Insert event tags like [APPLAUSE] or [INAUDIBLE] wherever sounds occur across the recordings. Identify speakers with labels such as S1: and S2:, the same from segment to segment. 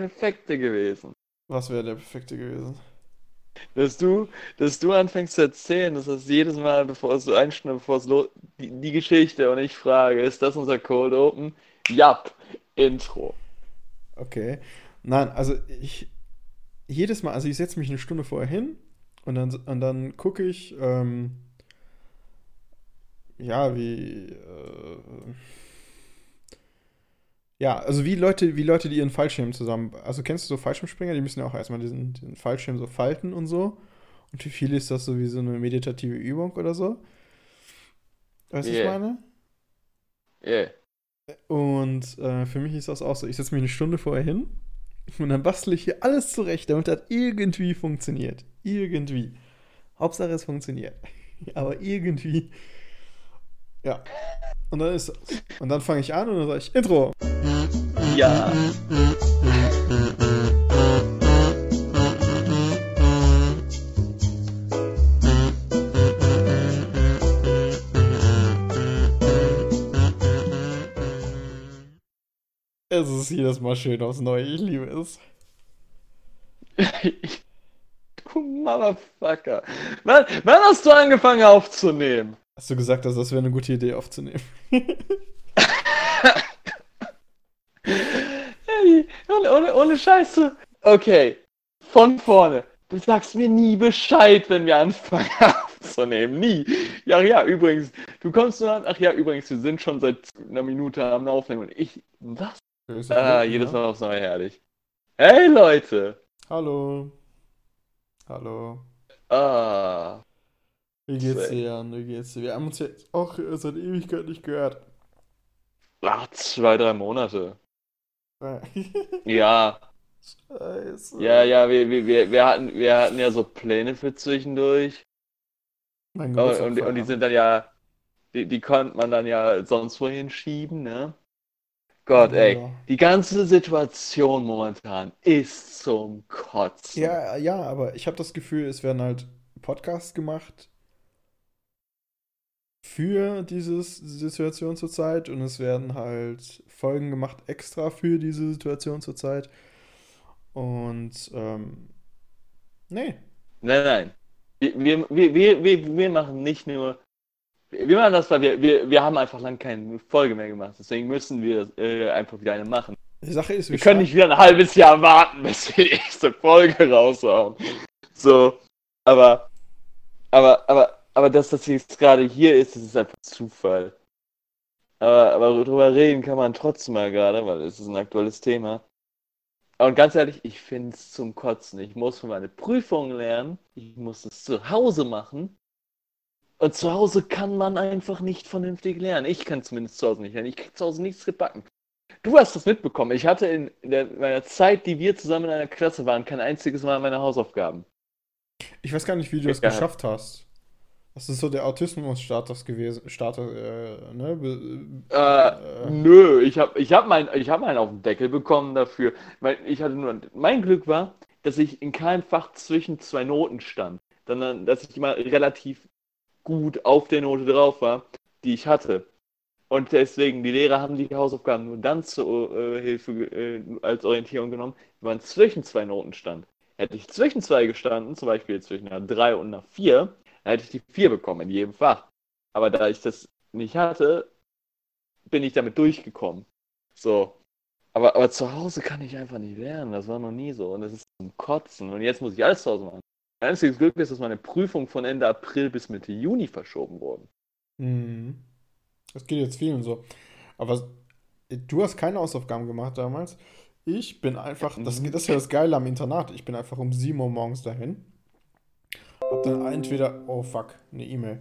S1: perfekte gewesen.
S2: Was wäre der perfekte gewesen?
S1: Dass du, dass du anfängst zu erzählen, dass das jedes Mal, bevor es so einschneidet, bevor es los, die, die Geschichte und ich frage, ist das unser Cold Open? Jap, Intro.
S2: Okay. Nein, also ich jedes Mal, also ich setze mich eine Stunde vorher hin und dann, und dann gucke ich, ähm, ja, wie, äh, ja, also wie Leute, wie Leute, die ihren Fallschirm zusammen, also kennst du so Fallschirmspringer, die müssen ja auch erstmal diesen, diesen Fallschirm so falten und so. Und für viele ist das so wie so eine meditative Übung oder so. Weißt du, was ich
S1: Yeah,
S2: meine?
S1: yeah.
S2: Und äh, für mich ist das auch so. Ich setze mich eine Stunde vorher hin und dann bastle ich hier alles zurecht, damit das irgendwie funktioniert. Irgendwie. Hauptsache es funktioniert. [LAUGHS] Aber irgendwie. Ja. Und dann ist das. Und dann fange ich an und dann sage ich Intro.
S1: Ja.
S2: Es ist jedes Mal schön aufs Neue. Ich liebe es. [LAUGHS]
S1: Du Motherfucker. Wann, wann hast du angefangen aufzunehmen?
S2: Hast du gesagt, dass das wäre eine gute Idee aufzunehmen? [LAUGHS]
S1: Ey, ohne, ohne, ohne Scheiße. Okay, von vorne. Du sagst mir nie Bescheid, wenn wir anfangen [LAUGHS] aufzunehmen. Nie. Ja, ja, übrigens. Du kommst nur an. Ach ja, übrigens, wir sind schon seit einer Minute am Aufnehmen. Und ich. Was? Ah,
S2: Blöden,
S1: jedes
S2: ja.
S1: Mal aufs Neue herrlich. Hey, Leute.
S2: Hallo. Hallo.
S1: Ah.
S2: Wie geht's dir, Jan? Wie geht's dir? Wir haben uns jetzt auch seit Ewigkeit nicht gehört.
S1: Ach, zwei, drei Monate. [LAUGHS] Ja,
S2: Scheiße.
S1: ja, ja, wir, wir, wir, hatten, wir hatten ja so Pläne für zwischendurch.
S2: Mein
S1: Und,
S2: Geburtstag
S1: und, die- und die sind dann ja, die, die konnte man dann ja sonst wohin schieben, ne? Gott, ey,
S2: Ja.
S1: die ganze Situation momentan ist zum Kotzen.
S2: Ja, ja, aber ich habe das Gefühl, es werden halt Podcasts gemacht für diese Situation zurzeit und es werden halt Folgen gemacht extra für diese Situation zurzeit. Und ähm, nee.
S1: Nein, nein. Wir, wir, wir, wir, wir, machen nicht nur. Wir machen das, weil wir, wir, wir haben einfach lang keine Folge mehr gemacht. Deswegen müssen wir äh, einfach wieder eine machen.
S2: Die Sache ist, wir
S1: Wir können nicht wieder ein halbes Jahr warten, [LAUGHS] bis wir die nächste Folge raushauen. So, aber, aber, aber, aber dass das jetzt gerade hier ist, das ist einfach Zufall. Aber, aber drüber reden kann man trotzdem mal gerade, weil es ist ein aktuelles Thema. Und ganz ehrlich, ich finde es zum Kotzen. Ich muss für meine Prüfung lernen. Ich muss es zu Hause machen. Und zu Hause kann man einfach nicht vernünftig lernen. Ich kann zumindest zu Hause nicht lernen. Ich krieg zu Hause nichts gebacken. Du hast das mitbekommen. Ich hatte in der, meiner Zeit, die wir zusammen in einer Klasse waren, kein einziges Mal meine Hausaufgaben.
S2: Ich weiß gar nicht, wie du das
S1: Ja.
S2: geschafft hast. Das ist so der Autismus-Status gewesen. Status, äh, ne? Be-
S1: Äh,
S2: äh,
S1: nö, ich habe ich hab mein, ich hab einen auf den Deckel bekommen dafür. Weil ich hatte nur, mein Glück war, dass ich in keinem Fach zwischen zwei Noten stand. Sondern, dass ich immer relativ gut auf der Note drauf war, die ich hatte. Und deswegen, die Lehrer haben die Hausaufgaben nur dann zur äh, Hilfe äh, als Orientierung genommen, wenn man zwischen zwei Noten stand. Hätte ich zwischen zwei gestanden, zum Beispiel zwischen einer 3 und einer 4, dann hätte ich die 4 bekommen in jedem Fach. Aber da ich das nicht hatte, bin ich damit durchgekommen. So. Aber, aber zu Hause kann ich einfach nicht lernen. Das war noch nie so. Und das ist zum Kotzen. Und jetzt muss ich alles zu Hause machen. Mein einziges Glück ist, dass meine Prüfung von Ende April bis Mitte Juni verschoben wurden.
S2: Mhm. Das geht jetzt vielen so. Aber du hast keine Hausaufgaben gemacht damals. Ich bin einfach, das,
S1: Mhm.
S2: das ist ja das Geile am Internat. Ich bin einfach um 7 Uhr morgens dahin. Hab dann entweder, oh fuck, eine E-Mail.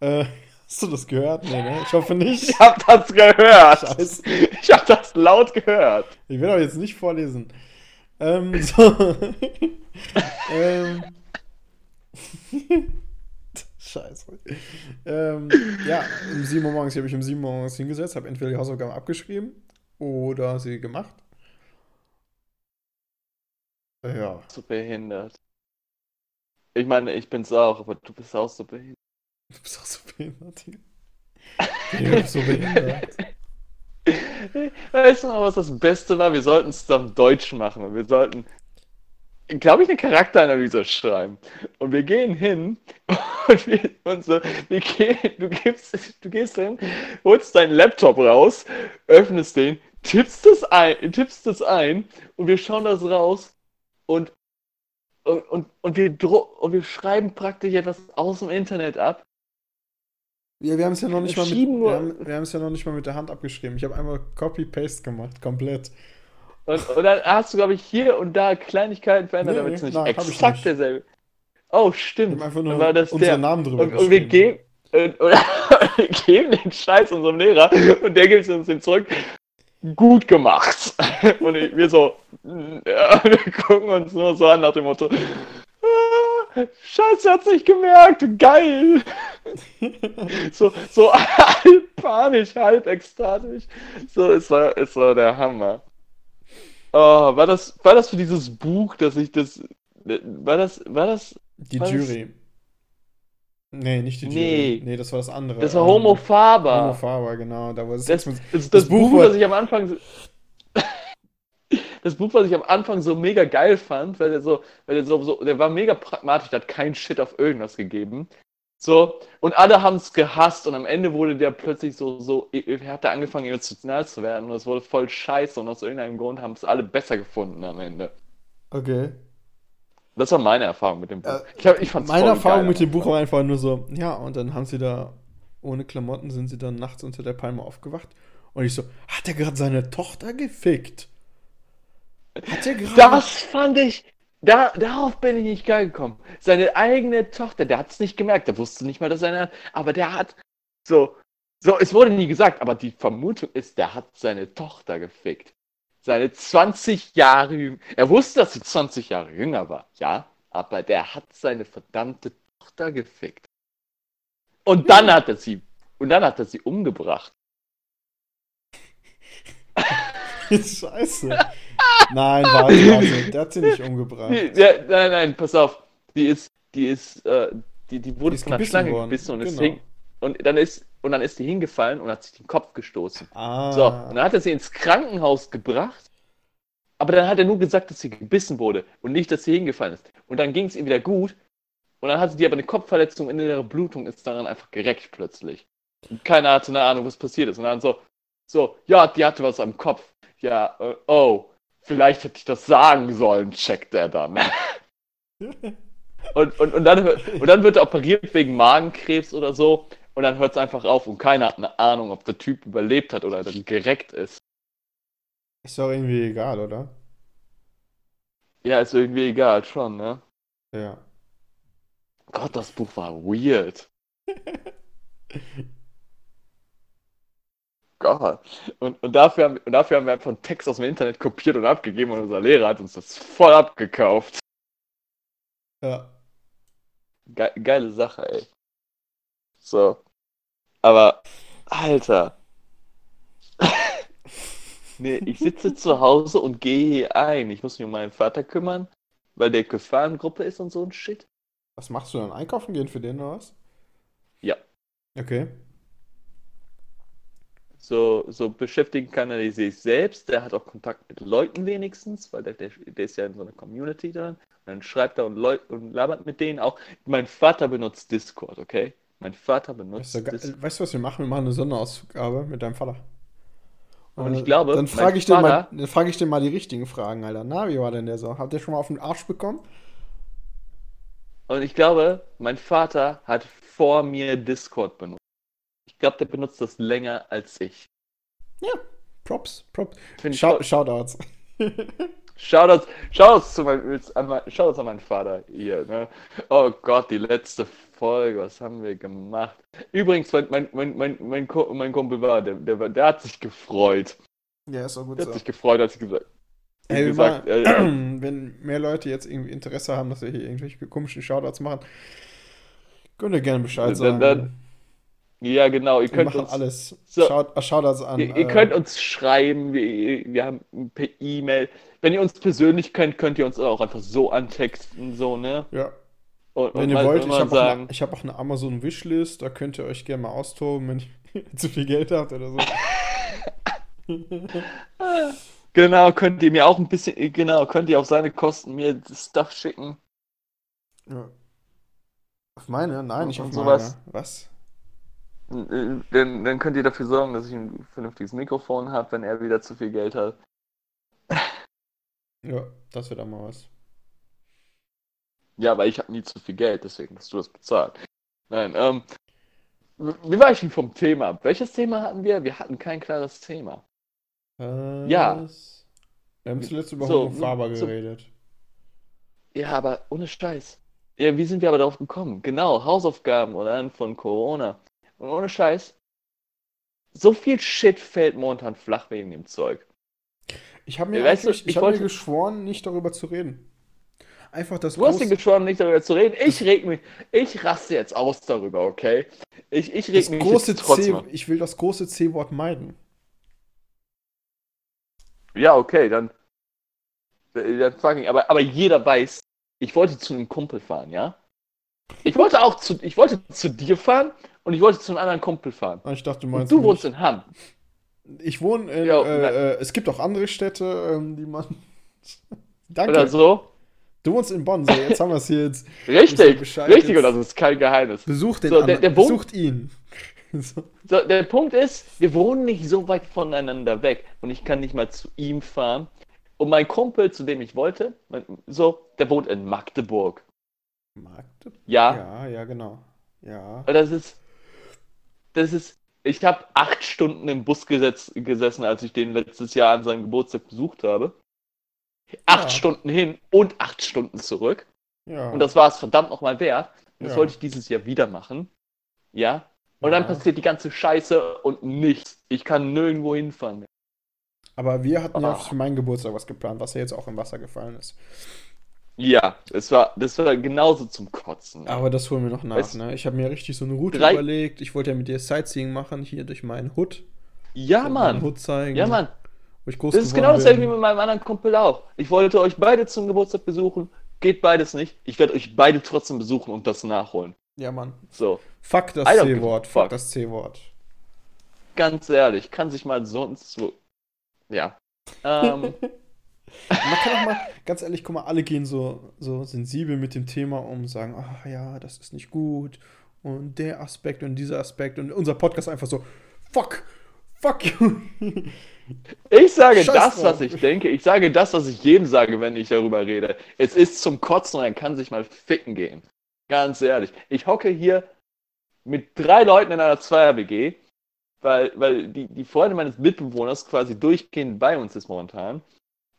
S2: Äh, [LAUGHS] hast du das gehört? Nee, ne? Ich hoffe nicht.
S1: Ich hab das gehört.
S2: Scheiße.
S1: Ich hab das laut gehört.
S2: Ich will aber jetzt nicht vorlesen. Ähm, [LAUGHS] so. ähm. [LAUGHS] Scheiße. Ähm, ja, um 7 Uhr morgens, ich habe mich um 7 Uhr morgens hingesetzt, habe entweder die Hausaufgaben abgeschrieben oder sie gemacht. Ja.
S1: So behindert. Ich meine, ich bin's auch, aber du bist auch so behindert.
S2: Du bist auch so behindert, Digga. Digga, Du bist so behindert. [LAUGHS]
S1: Weißt du noch, was das Beste war? Wir sollten es auf Deutsch machen. Und wir sollten, glaube ich, eine Charakteranalyse schreiben. Und wir gehen hin [LAUGHS] und, wir, und so, wir gehen, du, gibst, du gehst hin, holst deinen Laptop raus, öffnest den, tippst das ein, tippst das ein und wir schauen das raus und, und, und, und, wir, und wir schreiben praktisch etwas aus dem Internet ab
S2: ja, wir haben es ja noch nicht mal mit, wir haben, wir haben es ja noch nicht mal mit der Hand abgeschrieben. Ich habe einmal Copy-Paste gemacht, komplett.
S1: Und, und dann hast du, glaube ich, hier und da Kleinigkeiten verändert,
S2: Nee,
S1: damit es nicht
S2: nein,
S1: exakt
S2: nicht.
S1: derselbe. Oh, stimmt.
S2: einfach
S1: Dann
S2: nur
S1: war das
S2: unsere
S1: der.
S2: Namen drüber
S1: Und, und wir geben, und, [LAUGHS] oder, wir geben den Scheiß unserem Lehrer und der gibt uns den zurück. Gut gemacht. [LAUGHS] Und ich- wir so, ja, [LAUGHS] wir gucken uns nur so an nach dem Motto, ah, Scheiße, hat's nicht gemerkt, geil. [LAUGHS] So, so halb panisch, halb ekstatisch. So, es war, es war der Hammer. Oh, war das, war das für dieses Buch, dass ich das, war das, war das,
S2: Die
S1: Was?
S2: Jury. Nee, nicht die
S1: Nee.
S2: Jury. Nee, das war das andere.
S1: das war
S2: Ähm,
S1: Homo Faber.
S2: Homo Faber, genau. Da war
S1: Das,
S2: mit,
S1: das, das,
S2: das Buch
S1: Buch, was ich am Anfang so- das Buch, was ich am Anfang so mega geil fand, weil der so, weil der so, so der war mega pragmatisch, der hat keinen Shit auf irgendwas gegeben. So, und alle haben es gehasst und am Ende wurde der plötzlich so, so, er hat da angefangen emotional zu werden und es wurde voll scheiße und aus irgendeinem Grund haben es alle besser gefunden am Ende.
S2: okay.
S1: Das war meine Erfahrung mit dem Buch.
S2: Äh,
S1: ich hab, ich fand's
S2: Meine Erfahrung
S1: geil
S2: mit dem Buch war einfach nur so, ja, und dann haben sie da, ohne Klamotten sind sie dann nachts unter der Palme aufgewacht. Und ich so, hat er gerade seine Tochter gefickt? Hat er gerade.
S1: Das fand ich, da, darauf bin ich nicht geil gekommen. Seine eigene Tochter, der hat es nicht gemerkt, der wusste nicht mal, dass er eine, aber der hat so, so, es wurde nie gesagt, aber die Vermutung ist, der hat seine Tochter gefickt. Seine 20 Jahre jünger. Er wusste, dass sie 20 Jahre jünger war, ja, aber der hat seine verdammte Tochter gefickt. Und dann hat er sie, und dann hat er sie umgebracht. [LAUGHS]
S2: Scheiße. Nein, warte, warte. Der hat sie nicht umgebracht.
S1: Ja, nein, nein, pass auf. Die ist, die ist, äh, die, die wurde
S2: Die ist
S1: von
S2: gebissen
S1: Schlange
S2: worden.
S1: gebissen und
S2: Genau.
S1: hing, und dann ist und dann ist die hingefallen und hat sich den Kopf gestoßen.
S2: Ah.
S1: So, und dann hat er sie ins Krankenhaus gebracht, aber dann hat er nur gesagt, dass sie gebissen wurde und nicht, dass sie hingefallen ist. Und dann ging es ihr wieder gut und dann hatte die aber eine Kopfverletzung in ihrer Blutung ist daran einfach gereckt plötzlich. Und keiner hatte eine Ahnung, was passiert ist. Und dann so, so, ja, die hatte was am Kopf. Ja, äh, oh, vielleicht hätte ich das sagen sollen, checkt er dann. [LAUGHS] Und, und, und, dann, und dann wird er operiert wegen Magenkrebs oder so. Und dann hört es einfach auf und keiner hat eine Ahnung, ob der Typ überlebt hat oder dann gereckt ist.
S2: Ist doch irgendwie egal, oder?
S1: Ja, ist irgendwie egal, schon, ne?
S2: Ja.
S1: Gott, das Buch war weird. [LAUGHS] Gott. Und, und, dafür haben, und dafür haben wir einfach einen Text aus dem Internet kopiert und abgegeben und unser Lehrer hat uns das voll abgekauft.
S2: Ja.
S1: Ge geile Sache, ey. So. Aber, Alter. [LAUGHS] nee, ich sitze zu Hause und gehe hier ein. Ich muss mich um meinen Vater kümmern, weil der Gefahrengruppe ist und so ein Shit.
S2: Was machst du dann? Einkaufen gehen für den oder was?
S1: Ja.
S2: Okay.
S1: So, so beschäftigen kann er sich selbst. Der hat auch Kontakt mit Leuten wenigstens, weil der, der, der ist ja in so einer Community drin. Und dann schreibt er und, Leut, und labert mit denen auch. Mein Vater benutzt Discord, okay? Mein Vater benutzt
S2: ja geil.
S1: Discord.
S2: Weißt du, was wir machen? Wir machen eine Sonderausgabe mit deinem Vater.
S1: Und
S2: Äh,
S1: ich glaube,
S2: dann frage ich, mal- dann frage ich den mal die richtigen Fragen, Alter. Na, wie war denn der so? Habt ihr schon mal auf den Arsch bekommen?
S1: Und ich glaube, mein Vater hat vor mir Discord benutzt. Ich glaube, der benutzt das länger als ich.
S2: Props, Props. Schau
S1: voll-
S2: Shoutouts. [LAUGHS]
S1: Shoutouts, Shoutouts, zu mein, an mein, Shoutouts an meinen Vater hier. Ne? Oh Gott, die letzte Folge, was haben wir gemacht? Übrigens, mein, mein, mein, mein, mein, Ku- mein Kumpel war, der, der, der hat sich gefreut.
S2: Ja, ist auch gut
S1: Der
S2: so.
S1: hat sich gefreut, als ich gesagt,
S2: Ey, wir
S1: gesagt
S2: mal,
S1: äh, [CLEARS THROAT]
S2: wenn mehr Leute jetzt irgendwie Interesse haben, dass wir hier irgendwelche komischen Shoutouts machen, könnt ihr gerne Bescheid sagen.
S1: dann- ja genau, ihr
S2: wir
S1: könnt
S2: machen
S1: uns,
S2: alles.
S1: So.
S2: Shout, äh, Shoutouts an.
S1: ihr, ihr
S2: äh,
S1: könnt uns schreiben, wir, wir haben per E-Mail. Wenn ihr uns persönlich könnt, könnt ihr uns auch einfach so antexten, so, ne?
S2: Ja,
S1: Und,
S2: wenn
S1: und
S2: ihr wollt, ich habe auch, ich hab auch eine Amazon Wishlist, da könnt ihr euch gerne mal austoben, wenn ihr [LAUGHS] zu viel Geld habt oder so. [LAUGHS]
S1: Genau, könnt ihr mir auch ein bisschen, genau, könnt ihr auf seine Kosten mir Stuff schicken.
S2: Ja. Auf meine? Nein, nicht
S1: Und
S2: auf
S1: sowas.
S2: meine. Was?
S1: Dann, dann könnt ihr dafür sorgen, dass ich ein vernünftiges Mikrofon habe, wenn er wieder zu viel Geld hat.
S2: Ja, das wird auch mal was.
S1: Ja, aber ich habe nie zu viel Geld, deswegen hast du das bezahlt. Nein, ähm, wie war ich denn vom Thema ab? Welches Thema hatten wir? Wir hatten kein klares Thema. Ja.
S2: Was? Wir haben zuletzt über
S1: So,
S2: Homo Faber
S1: so-
S2: geredet.
S1: Ja, aber ohne Scheiß. Ja, wie sind wir aber darauf gekommen? Genau, Hausaufgaben oder dann von Corona. Und ohne Scheiß. So viel Shit fällt momentan flach wegen dem Zeug.
S2: Ich habe mir,
S1: Weißt du,
S2: ich
S1: ich
S2: hab mir
S1: wollte-
S2: geschworen, nicht darüber zu reden. Einfach das
S1: Du hast dir geschworen, nicht darüber zu reden. Ich reg mich, ich raste jetzt aus darüber, okay? Ich, ich reg
S2: das
S1: mich
S2: große
S1: jetzt trotzdem.
S2: C, ich will das große C-Wort meiden.
S1: Ja, okay, dann. dann fucking, aber, aber jeder weiß, ich wollte zu einem Kumpel fahren, ja? Ich wollte auch zu, ich wollte zu dir fahren und ich wollte zu einem anderen Kumpel fahren.
S2: Ah, Ich dachte, du
S1: Und
S2: meinst
S1: du
S2: mich.
S1: wohnst in Hamm.
S2: Ich wohne in,
S1: Ja,
S2: äh, äh, es gibt auch andere Städte, ähm, die man. [LAUGHS] Danke.
S1: Oder so.
S2: Du wohnst in Bonn, so, jetzt haben wir es hier jetzt.
S1: Richtig, [LAUGHS] richtig,
S2: jetzt.
S1: und das ist kein Geheimnis.
S2: Besucht den
S1: So, der- der
S2: besucht ihn. [LAUGHS] so.
S1: So, der Punkt ist, wir wohnen nicht so weit voneinander weg und ich kann nicht mal zu ihm fahren. Und mein Kumpel, zu dem ich wollte, mein, so, der wohnt in Magdeburg.
S2: Magdeburg?
S1: Ja,
S2: Ja, ja, genau. Ja.
S1: Und Das ist, das ist, ich habe acht Stunden im Bus gesetz, gesessen, als ich den letztes Jahr an seinem Geburtstag besucht habe. Acht
S2: Ja.
S1: Stunden hin und acht Stunden zurück.
S2: Ja.
S1: Und das war es verdammt nochmal wert. Und das
S2: Ja.
S1: wollte ich dieses Jahr wieder machen. Ja. Und dann passiert die ganze Scheiße und nichts. Ich kann nirgendwo hinfahren. mehr.
S2: Aber wir hatten ja
S1: Ah.
S2: für meinen Geburtstag was geplant, was ja jetzt auch im Wasser gefallen ist.
S1: Ja, das war, das war genauso zum Kotzen.
S2: Aber das holen wir noch nach,
S1: Weißt-
S2: ne? Ich habe mir richtig so eine Route
S1: Drei-
S2: überlegt. Ich wollte ja mit dir Sightseeing machen, hier durch meinen Hood.
S1: ja,
S2: Meinen
S1: Mann.
S2: Hood zeigen.
S1: Ja, Mann. Das ist genau dasselbe wie mit meinem anderen Kumpel auch. Ich wollte euch beide zum Geburtstag besuchen. Geht beides nicht. Ich werde euch beide trotzdem besuchen und das nachholen.
S2: Ja, Mann.
S1: So,
S2: Fuck das C-Wort. Fuck
S1: fuck.
S2: das C-Wort.
S1: ganz ehrlich, kann sich mal sonst so. Ja. Ähm, [LAUGHS]
S2: Man kann auch mal, ganz ehrlich, guck mal, alle gehen so, so sensibel mit dem Thema um und sagen, ach ja, das ist nicht gut und der Aspekt und dieser Aspekt und unser Podcast einfach so, fuck, fuck you.
S1: ich sage
S2: Scheiß
S1: das,
S2: drauf.
S1: was ich denke. Ich sage das, was ich jedem sage, wenn ich darüber rede. Es ist zum Kotzen und er kann sich mal ficken gehen. Ganz ehrlich. Ich hocke hier mit drei Leuten in einer Zweier-WG, weil, weil die, die Freundin meines Mitbewohners quasi durchgehend bei uns ist momentan.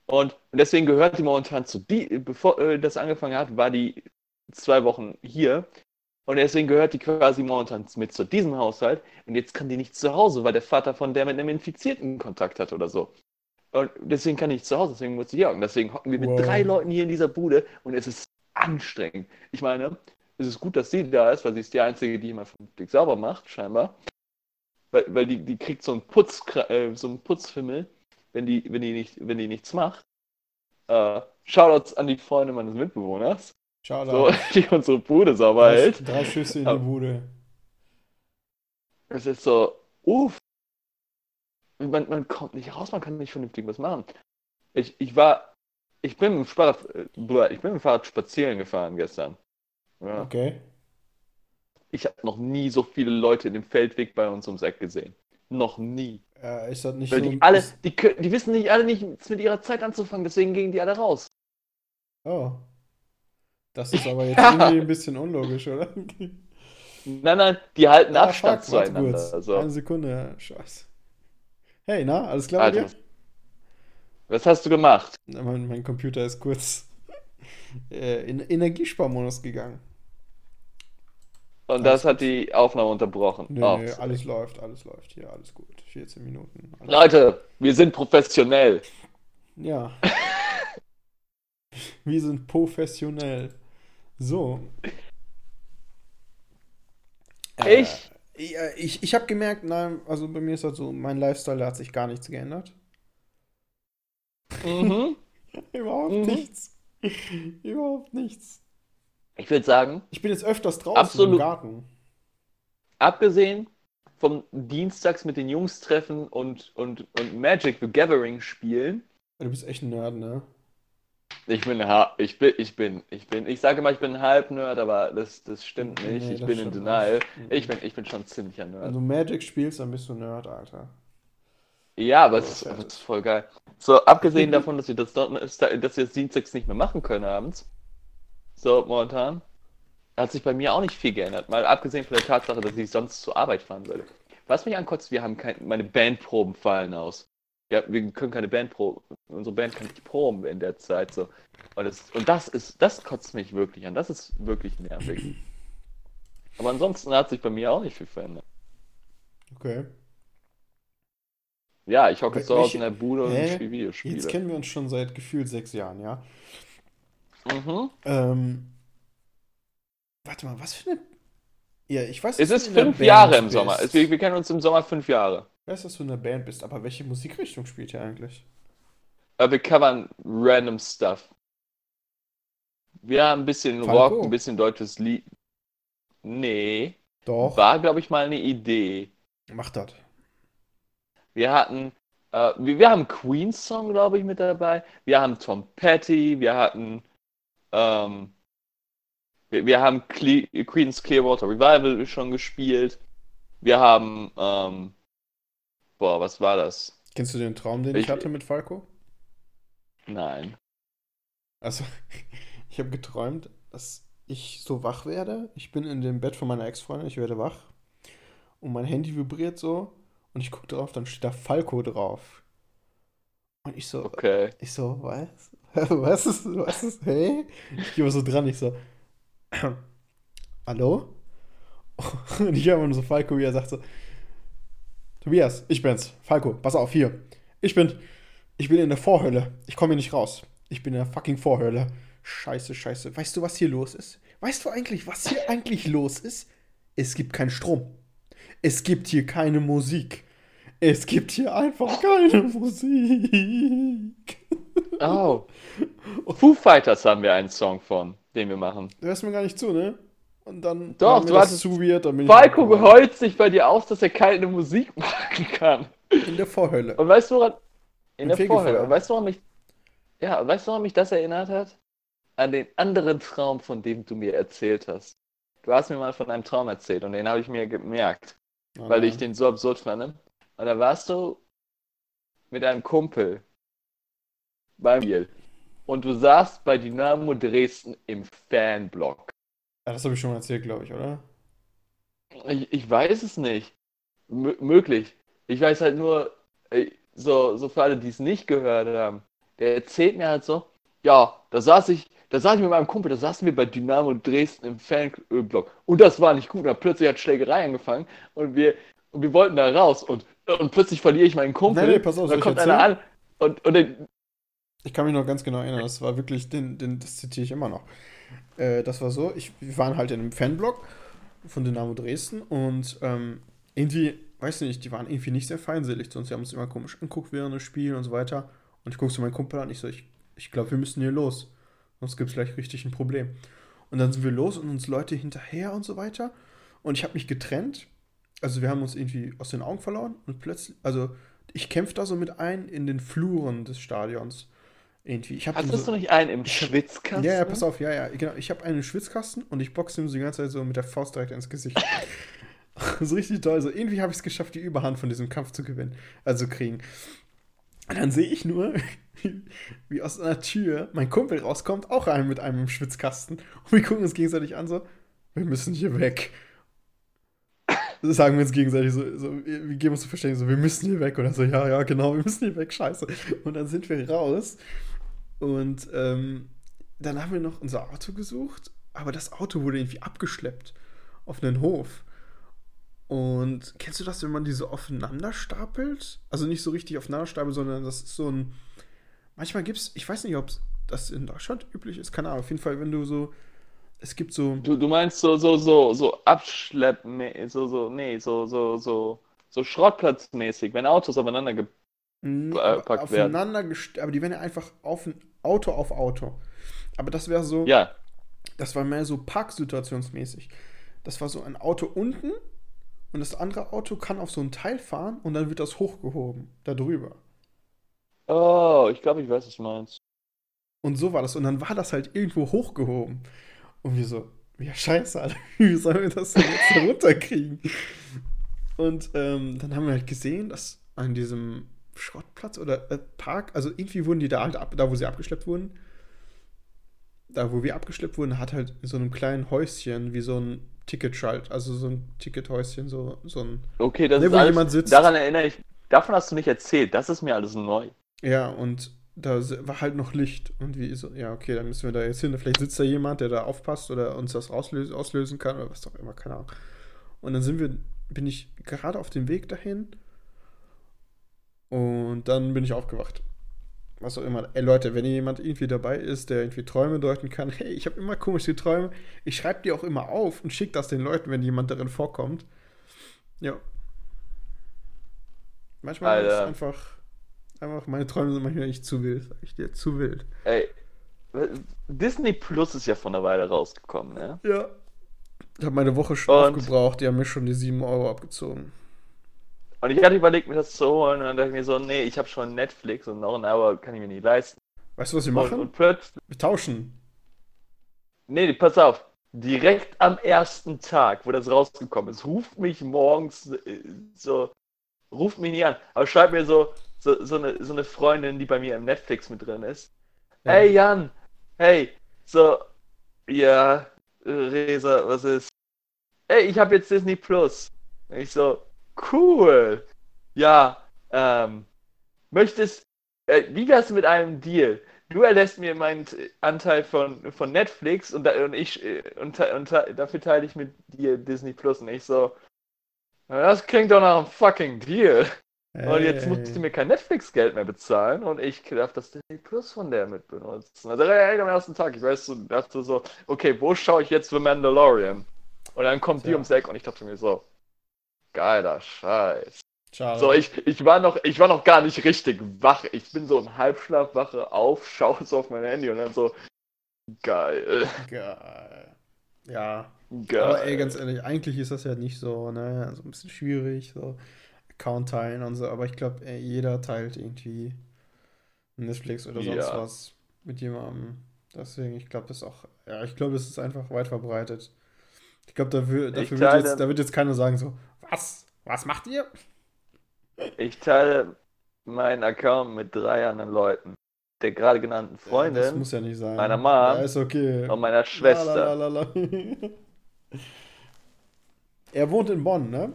S1: Und, und deswegen gehört die momentan zu die, bevor äh, das angefangen hat, war die zwei Wochen hier. Und deswegen gehört die quasi momentan mit zu diesem Haushalt. Und jetzt kann die nicht zu Hause, weil der Vater von der mit einem Infizierten Kontakt hat oder so. Und deswegen kann die nicht zu Hause, deswegen muss sie hier hocken. Deswegen hocken wir mit
S2: Wow.
S1: drei Leuten hier in dieser Bude und es ist anstrengend. Ich meine, es ist gut, dass sie da ist, weil sie ist die Einzige, die immer vernünftig sauber macht, scheinbar. Weil, weil die, die kriegt so einen, Putz, äh, so einen Putzfimmel, wenn die, wenn, die nicht, wenn die nichts macht. Äh, Shoutouts an die Freunde meines Mitbewohners,
S2: Ciao,
S1: so, [LAUGHS] die unsere Bude sauber
S2: drei,
S1: hält.
S2: drei Schüsse in die Bude.
S1: Es ist so, uff. Man, man kommt nicht raus, man kann nicht vernünftig was machen. Ich, ich war, ich bin mit dem Fahrrad, äh, ich bin mit dem Fahrrad spazieren gefahren gestern. Ja.
S2: Okay.
S1: Ich habe noch nie so viele Leute in dem Feldweg bei uns ums Eck gesehen. Noch nie.
S2: Äh, ist das nicht
S1: Weil
S2: so
S1: die alle, die, die wissen nicht alle nichts mit ihrer Zeit anzufangen, deswegen gehen die alle raus.
S2: Oh. Das ist aber jetzt
S1: Ja.
S2: irgendwie ein bisschen unlogisch, oder?
S1: Nein, nein, die halten
S2: Ah,
S1: Abstand
S2: fuck,
S1: zueinander.
S2: kurz.
S1: Also,
S2: Eine Sekunde, scheiße. Hey, na, alles klar bei
S1: Alter,
S2: dir?
S1: was hast du gemacht?
S2: Mein, mein Computer ist kurz äh, in Energiesparmodus gegangen.
S1: Und das hat die Aufnahme unterbrochen.
S2: Nö,
S1: Oh,
S2: nö, alles läuft, alles läuft hier, alles gut. 14 Minuten.
S1: Leute, wir sind professionell.
S2: Ja. [LAUGHS] Wir sind professionell. So. Äh,
S1: Ich?
S2: Ich, ich, ich habe gemerkt, nein, also bei mir ist das so, mein Lifestyle, hat sich gar nichts geändert.
S1: Mhm. [LAUGHS]
S2: Überhaupt
S1: Mhm.
S2: nichts. Überhaupt nichts.
S1: Ich würde sagen,
S2: Ich bin jetzt öfters draußen
S1: Absolut.
S2: im Garten.
S1: abgesehen vom Dienstags mit den Jungs treffen und, und, und Magic the Gathering spielen.
S2: Du bist echt ein Nerd, ne?
S1: Ich bin, ich bin, ich bin, ich bin, ich sage mal, ich bin ein Halb-Nerd, aber das, das stimmt nicht.
S2: Nee,
S1: ich bin in Denial.
S2: nicht.
S1: Ich bin, ich bin schon ziemlicher
S2: Wenn
S1: Nerd.
S2: du Magic spielst, dann bist du Nerd, Alter.
S1: Ja, aber es
S2: Oh,
S1: ist, ist voll geil. So, abgesehen [LAUGHS] davon, dass wir das, dort- dass wir das Dienstags nicht mehr machen können abends. So, momentan. Hat sich bei mir auch nicht viel geändert. Mal abgesehen von der Tatsache, dass ich sonst zur Arbeit fahren würde. Was mich ankotzt, wir haben kein, meine Bandproben fallen aus. Ja, wir können keine Bandproben, unsere Band kann nicht proben in der Zeit so. Und das, und das ist, das kotzt mich wirklich an. Das ist wirklich nervig. Aber ansonsten hat sich bei mir auch nicht viel verändert.
S2: Okay.
S1: Ja, ich hocke zu Hause
S2: welche-
S1: in der Bude und spiele Videospiele.
S2: Jetzt kennen wir uns schon seit gefühlt sechs Jahren, ja?
S1: Mhm.
S2: Ähm, warte mal, was für eine. Ja, ich weiß,
S1: Es ist fünf
S2: Band
S1: Jahre im. Sommer. Es, wir, wir kennen uns im Sommer fünf Jahre.
S2: Ich weiß, dass du in einer Band bist, aber welche Musikrichtung spielt ihr eigentlich?
S1: Aber wir covern random stuff. Wir haben ein bisschen
S2: Falco?
S1: Rock, ein bisschen deutsches Lied. Nee.
S2: Doch,
S1: War, glaube ich, mal eine Idee.
S2: mach das.
S1: Wir hatten, äh, wir, wir haben Queen's Song, glaube ich, mit dabei. Wir haben Tom Petty. Wir hatten, ähm, wir, wir haben Cle Queen's Clearwater Revival schon gespielt. Wir haben, ähm, boah, was war das?
S2: Kennst du den Traum, den ich,
S1: Ich-
S2: hatte mit Falco?
S1: Nein.
S2: Also, [LAUGHS] ich habe geträumt, dass ich so wach werde. Ich bin in dem Bett von meiner Ex-Freundin, ich werde wach. Und mein Handy vibriert so. Und ich gucke drauf, dann steht da Falco drauf. Und ich so,
S1: Okay.
S2: ich so, was? [LAUGHS] Was ist, was ist, hey? Ich gehe mal so dran, ich so, [CLEARS THROAT] hallo? [LAUGHS] Und ich höre immer nur so Falco, wie er sagt so, Tobias, ich bin's. Falco, pass auf, hier. Ich bin, ich bin in der Vorhölle. Ich komme hier nicht raus. Ich bin in der fucking Vorhölle. Scheiße, scheiße. Weißt du, was hier los ist? Weißt du eigentlich, was hier [LAUGHS] eigentlich los ist? Es gibt keinen Strom. Es gibt hier keine Musik. Es gibt hier einfach keine [LAUGHS] Musik.
S1: Oh. [LAUGHS] Foo Fighters haben wir einen Song von, den wir machen.
S2: Du hörst mir gar nicht zu, ne? Und dann
S1: Doch, du
S2: das
S1: hattest-
S2: zu weird, dann bin
S1: Falco geheult sich bei dir aus, dass er keine Musik machen kann.
S2: in der Vorhölle.
S1: Und weißt du, woran. In
S2: Im
S1: der. Vorhölle. Und weißt du, woran mich. Ja, weißt du, woran mich das erinnert hat? An den anderen Traum, von dem du mir erzählt hast. Du hast mir mal von einem Traum erzählt und den habe ich mir gemerkt,
S2: Oh
S1: weil ich den so absurd fand. Und da warst du mit einem Kumpel bei mir. Und du saßt bei Dynamo Dresden im Fanblock.
S2: Ja, das habe ich schon mal erzählt, glaube ich, oder?
S1: Ich, ich weiß es nicht. M möglich. Ich weiß halt nur, so, so für alle, die es nicht gehört haben, der erzählt mir halt so, ja, da saß ich, da saß ich mit meinem Kumpel, da saßen wir bei Dynamo Dresden im Fanblock und das war nicht gut. Und dann plötzlich hat Schlägerei angefangen und wir, und wir wollten da raus und, und plötzlich verliere ich meinen Kumpel.
S2: Nein, nee, pass auf,
S1: dann
S2: ich
S1: kommt einer an und, und den,
S2: Ich kann mich noch ganz genau erinnern, das war wirklich, den, den, das zitiere ich immer noch. Äh, das war so, ich, wir waren halt in einem Fanblock von Dynamo Dresden und ähm, irgendwie, weiß nicht, die waren irgendwie nicht sehr feindselig zu uns. Die haben uns immer komisch angeguckt während des Spiels und so weiter. Und ich gucke so meinen Kumpel an, ich so, ich, ich glaube, wir müssen hier los. Sonst gibt es gleich richtig ein Problem. Und dann sind wir los und uns Leute hinterher und so weiter. Und ich habe mich getrennt. Also wir haben uns irgendwie aus den Augen verloren und plötzlich, also ich kämpfe da so mit ein in den Fluren des Stadions. Irgendwie. Ich
S1: hattest
S2: so,
S1: du nicht einen im Schwitzkasten?
S2: ja, ja, pass auf, ja, ja, genau. Ich habe einen Schwitzkasten und ich boxe ihm so die ganze Zeit so mit der Faust direkt ins Gesicht. [LAUGHS] so richtig toll. So irgendwie habe ich es geschafft, die Überhand von diesem Kampf zu gewinnen, also kriegen. Und dann sehe ich nur, [LAUGHS] wie aus einer Tür mein Kumpel rauskommt, auch einen mit einem Schwitzkasten. Und wir gucken uns gegenseitig an, so, wir müssen hier weg. Das sagen wir uns gegenseitig so, so, wir geben uns zu verstehen, so, wir müssen hier weg. Dann so, ja, ja, genau, wir müssen hier weg, scheiße. Und dann sind wir raus und ähm, dann haben wir noch unser Auto gesucht, aber das Auto wurde irgendwie abgeschleppt auf einen Hof. Und kennst du das, wenn man die so aufeinander stapelt? Also nicht so richtig aufeinander stapelt, sondern das ist so ein. Manchmal gibt es, ich weiß nicht, ob das in Deutschland üblich ist, keine Ahnung. Auf jeden Fall, wenn du so. Es gibt so.
S1: Du, du meinst so, so, so, so abschleppen, so, so, nee, so, so, so, so Schrottplatzmäßig, wenn Autos aufeinander
S2: Nee,
S1: äh,
S2: aber
S1: packt werden.
S2: aufeinander aber die werden ja einfach auf Auto auf Auto. Aber das wäre so.
S1: Ja,
S2: Das war mehr so parksituationsmäßig. Das war so ein Auto unten und das andere Auto kann auf so ein Teil fahren und dann wird das hochgehoben, da drüber.
S1: Oh, ich glaube, ich weiß, was du meinst.
S2: Und so war das. Und dann war das halt irgendwo hochgehoben. Und wir so, ja, scheiße, Alter, [LAUGHS] wie sollen wir das denn jetzt runterkriegen? Und ähm, dann haben wir halt gesehen, dass an diesem Schrottplatz oder äh, Park, also irgendwie wurden die da halt ab, da wo sie abgeschleppt wurden, da wo wir abgeschleppt wurden, hat halt in so einem kleinen Häuschen wie so ein Ticketschalt, also so ein Tickethäuschen, so, so ein.
S1: Okay, das
S2: Ne,
S1: ist
S2: wo
S1: alles,
S2: jemand sitzt.
S1: daran erinnere ich, davon hast du nicht erzählt, das ist mir alles neu.
S2: Ja, und da war halt noch Licht. Und wie so, ja, okay, dann müssen wir da jetzt hin. Vielleicht sitzt da jemand, der da aufpasst oder uns das auslösen, auslösen kann oder was auch immer, keine Ahnung. Und dann sind wir, bin ich gerade auf dem Weg dahin und dann bin ich aufgewacht. Was auch immer. Ey Leute, wenn jemand irgendwie dabei ist, der irgendwie Träume deuten kann, hey, ich habe immer komische Träume, ich schreibe die auch immer auf und schicke das den Leuten, wenn jemand darin vorkommt. Ja. Manchmal ist es
S1: Alter.
S2: einfach, einfach, meine Träume sind manchmal echt zu wild, sag ich dir, zu wild.
S1: Ey, Disney Plus ist ja vor einer Weile rausgekommen, ne?
S2: Ja. Ich habe meine Woche schon
S1: Und-
S2: aufgebraucht, die haben mir schon die 7 Euro abgezogen.
S1: Und ich hatte überlegt, mir das zu holen, und dann dachte ich mir so, nee, ich habe schon Netflix und noch ein Abo kann ich mir nicht leisten.
S2: Weißt du, was wir
S1: Und,
S2: machen?
S1: und plötzlich,
S2: Wir tauschen.
S1: nee, pass auf, direkt am ersten Tag, wo das rausgekommen ist, ruft mich morgens äh, so, ruft mich nie an, aber schreibt mir so, so, so, eine, so eine Freundin, die bei mir im Netflix mit drin ist.
S2: Ja.
S1: Hey Jan, hey, so, ja, äh, Resa, was ist? Ey, ich habe jetzt Disney Plus. Und ich so, cool. Ja, ähm, möchtest, äh, wie wär's mit einem Deal? Du erlässt mir meinen Anteil von, von Netflix und, da, und ich äh, und, und dafür teile ich mit dir Disney Plus und ich so, das klingt doch nach einem fucking Deal. Und jetzt
S2: Ey.
S1: musst du mir kein Netflix-Geld mehr bezahlen und ich darf das Disney Plus von der mit benutzen. Also direkt am ersten Tag, ich weiß, so, dachte so, okay, wo schaue ich jetzt The Mandalorian? Und dann kommt die
S2: Tja.
S1: ums Eck und ich dachte mir so, geiler Scheiß.
S2: Schade.
S1: So, ich, ich, war noch, ich war noch gar nicht richtig wach. Ich bin so im Halbschlaf, wache auf, schaue so auf mein Handy und dann so, geil,
S2: Geil. Ja.
S1: geil.
S2: Aber ey, ganz ehrlich, eigentlich ist das ja nicht so, ne? So ein bisschen schwierig, so Account teilen und so, aber ich glaube, jeder teilt irgendwie Netflix oder sonst
S1: Ja.
S2: was mit jemandem. Deswegen, ich glaube, das ist auch, ja, ich glaube, es ist einfach weit verbreitet. Ich glaube, dafür, dafür wird
S1: teile-
S2: jetzt, da wird jetzt keiner sagen so, was? Was macht ihr?
S1: Ich teile meinen Account mit drei anderen Leuten. Der gerade genannten
S2: Das
S1: Freundin
S2: muss ja nicht sein.
S1: meiner Mom
S2: Ja, ist okay.
S1: und meiner Schwester.
S2: Lalalala. [LAUGHS] Er wohnt in Bonn, ne?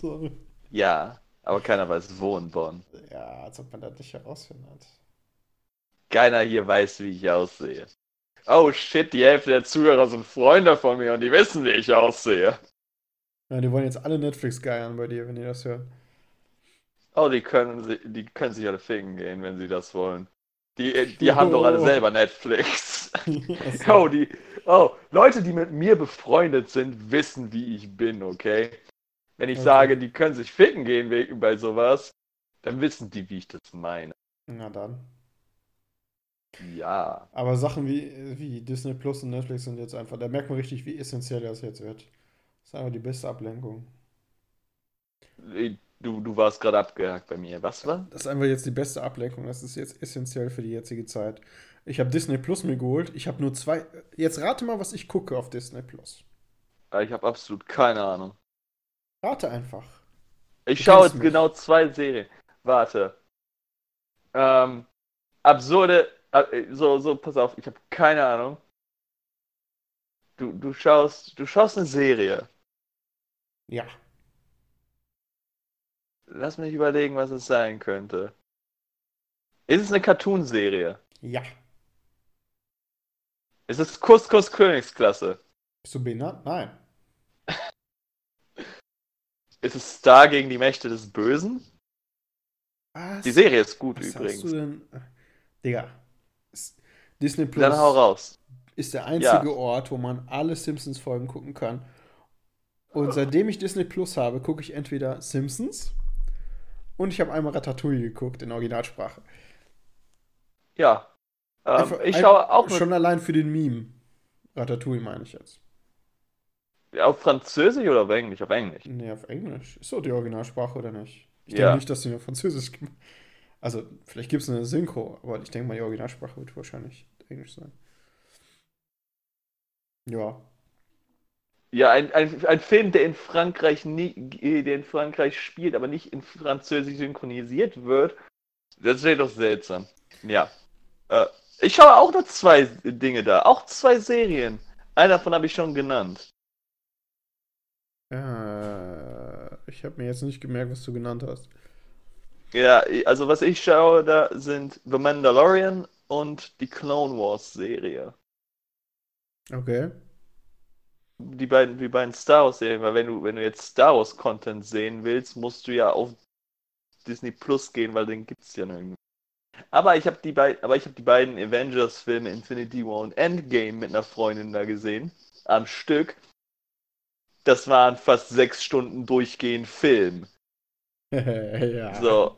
S2: So.
S1: Ja, aber keiner weiß, wo in Bonn.
S2: Ja, als ob man das nicht herausfindet.
S1: Keiner hier weiß, wie ich aussehe. Oh shit, die Hälfte der Zuhörer sind Freunde von mir und die wissen, wie ich aussehe.
S2: Ja, die wollen jetzt alle Netflix geiern bei dir, wenn die das hören.
S1: Oh, die können, die können sich alle ficken gehen, wenn sie das wollen. Die, die haben doch alle selber Netflix. [LAUGHS] Oh, die, oh, Leute, die mit mir befreundet sind, wissen, wie ich bin, okay? Wenn ich
S2: Okay.
S1: sage, die können sich ficken gehen bei sowas, dann wissen die, wie ich das meine.
S2: Na dann.
S1: Ja.
S2: Aber Sachen wie, wie Disney Plus und Netflix sind jetzt einfach, da merkt man richtig, wie essentiell das jetzt wird. Das ist einfach die beste Ablenkung.
S1: Du, du warst gerade abgehakt bei mir. Was war?
S2: Das ist einfach jetzt die beste Ablenkung. Das ist jetzt essentiell für die jetzige Zeit. Ich habe Disney Plus mir geholt. Ich habe nur zwei. Jetzt rate mal, was ich gucke auf Disney Plus.
S1: Ich habe absolut keine Ahnung.
S2: Rate einfach.
S1: Ich
S2: Du
S1: schaue jetzt
S2: mich.
S1: genau zwei Serien. Warte. Ähm, absurde, äh, so, so, pass auf, ich habe keine Ahnung. Du, du schaust, du schaust eine Serie.
S2: Ja.
S1: Lass mich überlegen, was es sein könnte. Ist es eine Cartoon-Serie?
S2: Ja.
S1: Ist es Kuss, Königsklasse?
S2: Bist du behindert? Nein. [LAUGHS]
S1: Ist es Star gegen die Mächte des Bösen?
S2: Was?
S1: Die Serie ist gut
S2: Was hast
S1: übrigens.
S2: du denn? Digga. Disney Plus
S1: Dann hau raus.
S2: ist der einzige
S1: Ja.
S2: Ort, wo man alle Simpsons-Folgen gucken kann. Und seitdem ich Disney Plus habe, gucke ich entweder Simpsons und ich habe einmal Ratatouille geguckt in Originalsprache.
S1: Ja. Ähm,
S2: Einfach-
S1: ich schaue auch
S2: Schon allein für den Meme. Ratatouille meine ich jetzt.
S1: Auf Französisch oder auf Englisch? Auf Englisch.
S2: Nee, auf Englisch. Ist doch die Originalsprache, oder nicht? Ich denke
S1: Ja.
S2: nicht, dass die auf Französisch. [LAUGHS] Also, vielleicht gibt es eine Synchro, aber ich denke mal, die Originalsprache wird wahrscheinlich Englisch sein. Ja.
S1: Ja, ein, ein, ein Film, der in Frankreich nie, der in Frankreich spielt, aber nicht in Französisch synchronisiert wird. Das wäre doch seltsam. Ja. Äh, ich schaue auch noch zwei Dinge da. Auch zwei Serien. Einer davon habe ich schon genannt.
S2: Äh, ich habe mir jetzt nicht gemerkt, was du genannt hast.
S1: Ja, also was ich schaue, da sind The Mandalorian und die Clone Wars Serie.
S2: Okay.
S1: Die beiden, die beiden Star Wars Serien, weil wenn du, wenn du jetzt Star Wars Content sehen willst, musst du ja auf Disney Plus gehen, weil den gibt's ja nirgends. Aber ich habe die beiden, aber ich habe die beiden Avengers Filme Infinity War und Endgame mit einer Freundin da gesehen, am Stück. Das waren fast sechs Stunden durchgehend Film. [LAUGHS]
S2: ja.
S1: So,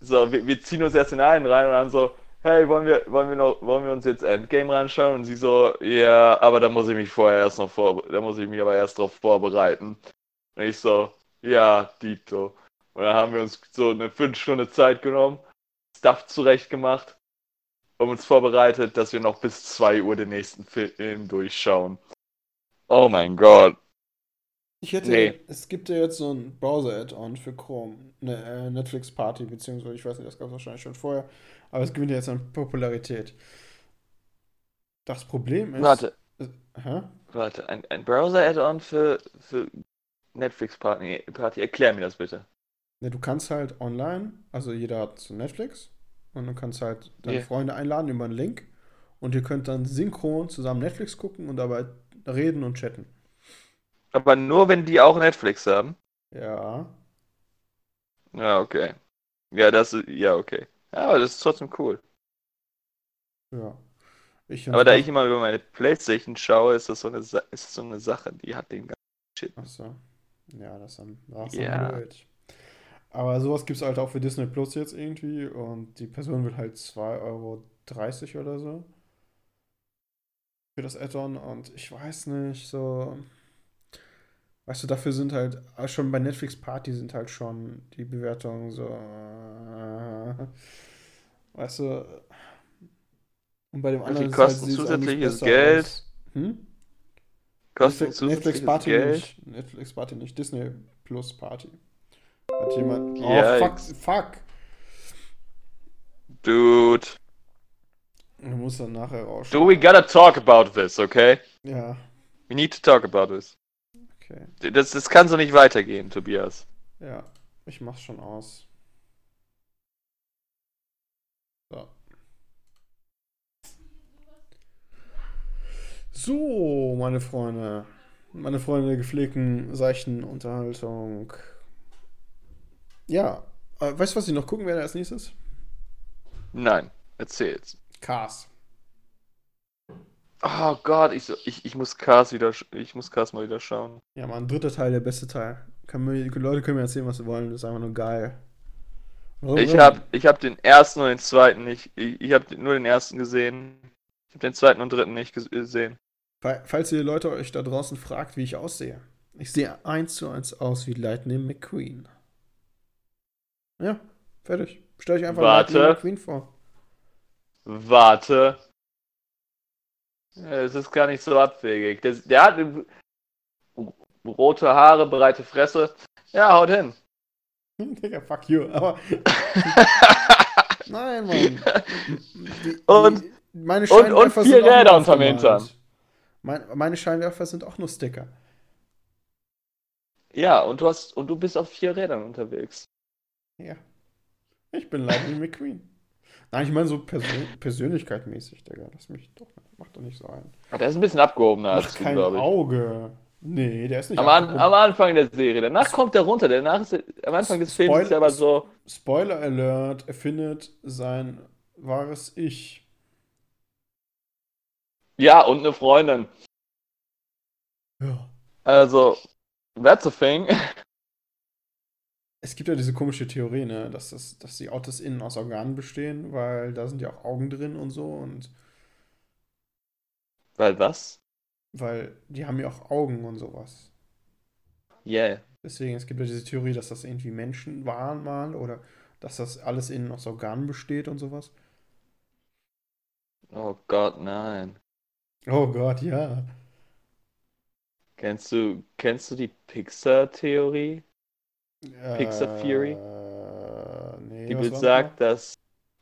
S1: so wir, wir ziehen uns erst in einen rein und dann so, hey, wollen wir, wollen wir noch, wollen wir uns jetzt Endgame reinschauen? Und sie so, ja, aber da muss ich mich vorher erst noch vor, da muss ich mich aber erst drauf vorbereiten. Und ich so, ja, Dito. Und dann haben wir uns so eine Viertelstunde Zeit genommen, Stuff zurecht gemacht und uns vorbereitet, dass wir noch bis 2 Uhr den nächsten Film durchschauen. Oh mein Gott.
S2: Ich hätte,
S1: Nee.
S2: es gibt ja jetzt so ein Browser-Add-on für Chrome, eine äh, Netflix-Party, beziehungsweise ich weiß nicht, das gab es wahrscheinlich schon vorher, aber es gewinnt ja jetzt an Popularität. Das Problem ist.
S1: Warte,
S2: Äh, hä?
S1: warte, ein, ein Browser-Add-on für, für Netflix-Party. Party. Erklär mir das bitte.
S2: Ne, du kannst halt online, also jeder hat so Netflix und du kannst halt deine
S1: Ja.
S2: Freunde einladen über einen Link und ihr könnt dann synchron zusammen Netflix gucken und dabei reden und chatten.
S1: Aber nur, wenn die auch Netflix haben.
S2: Ja.
S1: Ja, okay. Ja, das ist, ja, okay. Ja, aber das ist trotzdem cool.
S2: Ja. Ich
S1: Aber da ich immer über meine Playstation schaue, ist das so eine, Sa ist das so eine Sache, die hat den ganzen
S2: Achso. Ja, das ist das
S1: Ja.
S2: blöd. Aber sowas gibt es halt auch für Disney Plus jetzt irgendwie und die Person will halt 2,30 Euro oder so für das Add-on und ich weiß nicht, so. Weißt du, dafür sind halt, ah, schon bei Netflix Party sind halt schon die Bewertungen so. äh, Weißt du. Und bei dem anderen ist
S1: kosten
S2: halt,
S1: zusätzliches Geld?
S2: aus. Hm?
S1: Kostet
S2: Netflix, Netflix
S1: zusätzliches
S2: Party
S1: Geld.
S2: nicht. Netflix Party nicht. Disney Plus Party. Hat jemand. Oh,
S1: Yikes.
S2: fuck, fuck.
S1: Dude.
S2: Du musst dann nachher
S1: Do
S2: rausschauen.
S1: we gotta talk about this, okay?
S2: Ja,
S1: We need to talk about this.
S2: Okay.
S1: Das, das kann so nicht weitergehen, Tobias.
S2: Ja, ich mach's schon aus. So. So, meine Freunde. Meine Freunde der gepflegten, seichten Unterhaltung. Ja, äh, weißt du, was ich noch gucken werde als nächstes?
S1: Nein, erzähl's.
S2: Cars.
S1: Oh Gott, ich, so, ich, ich muss Cars wieder, ich muss Cars mal wieder schauen.
S2: Ja, Mann, dritter Teil, der beste Teil. Kann mir, die Leute können mir erzählen, was sie wollen. Das ist einfach nur geil. Warum-
S1: Ich
S2: warum?
S1: hab, ich hab den ersten und den zweiten nicht, ich, ich hab nur den ersten gesehen. Ich hab den zweiten und dritten nicht ges- gesehen.
S2: Fa- Falls ihr Leute euch da draußen fragt, wie ich aussehe. Ich sehe eins zu eins aus wie Lightning McQueen. Ja, fertig. Stell euch einfach
S1: Warte.
S2: Lightning McQueen vor.
S1: Warte. Es ist gar nicht so abwegig. Der, der hat rote Haare, breite Fresse. Ja, haut hin. [LAUGHS]
S2: Digga, fuck you. Aber [LAUGHS] nein, Mann. Die,
S1: Und-
S2: die, meine
S1: und
S2: Scheinwerfer
S1: vier Räder unterm. Hintern.
S2: Mein, meine Scheinwerfer sind auch nur Sticker.
S1: Ja, und du hast und du bist auf vier Rädern unterwegs.
S2: Ja. Ich bin Lightning McQueen. Nein, ich meine so Persön persönlichkeitmäßig, Digga. Lass mich doch. Mach doch nicht so ein.
S1: Aber Der ist ein bisschen abgehobener
S2: Mach
S1: als du,
S2: kein
S1: glaube ich.
S2: Auge. Nee, der ist nicht
S1: Am, an, am Anfang der Serie. Danach kommt er runter. Danach ist er, am Anfang des Films ist er aber so.
S2: Spoiler Alert, er findet sein wahres Ich.
S1: Ja, und eine Freundin.
S2: Ja.
S1: Also, that's a thing.
S2: Es gibt ja diese komische Theorie, ne, dass, das, dass die Autos innen aus Organen bestehen, weil da sind ja auch Augen drin und so und
S1: Weil was?
S2: Weil die haben ja auch Augen und sowas.
S1: Yeah.
S2: Deswegen, es gibt ja diese Theorie, dass das irgendwie Menschen waren mal oder dass das alles innen aus Organen besteht und sowas.
S1: Oh Gott, nein.
S2: Oh Gott, ja.
S1: Kennst du, kennst du die Pixar-Theorie? Pixar Theory?
S2: Äh, nee,
S1: Die besagt, dass,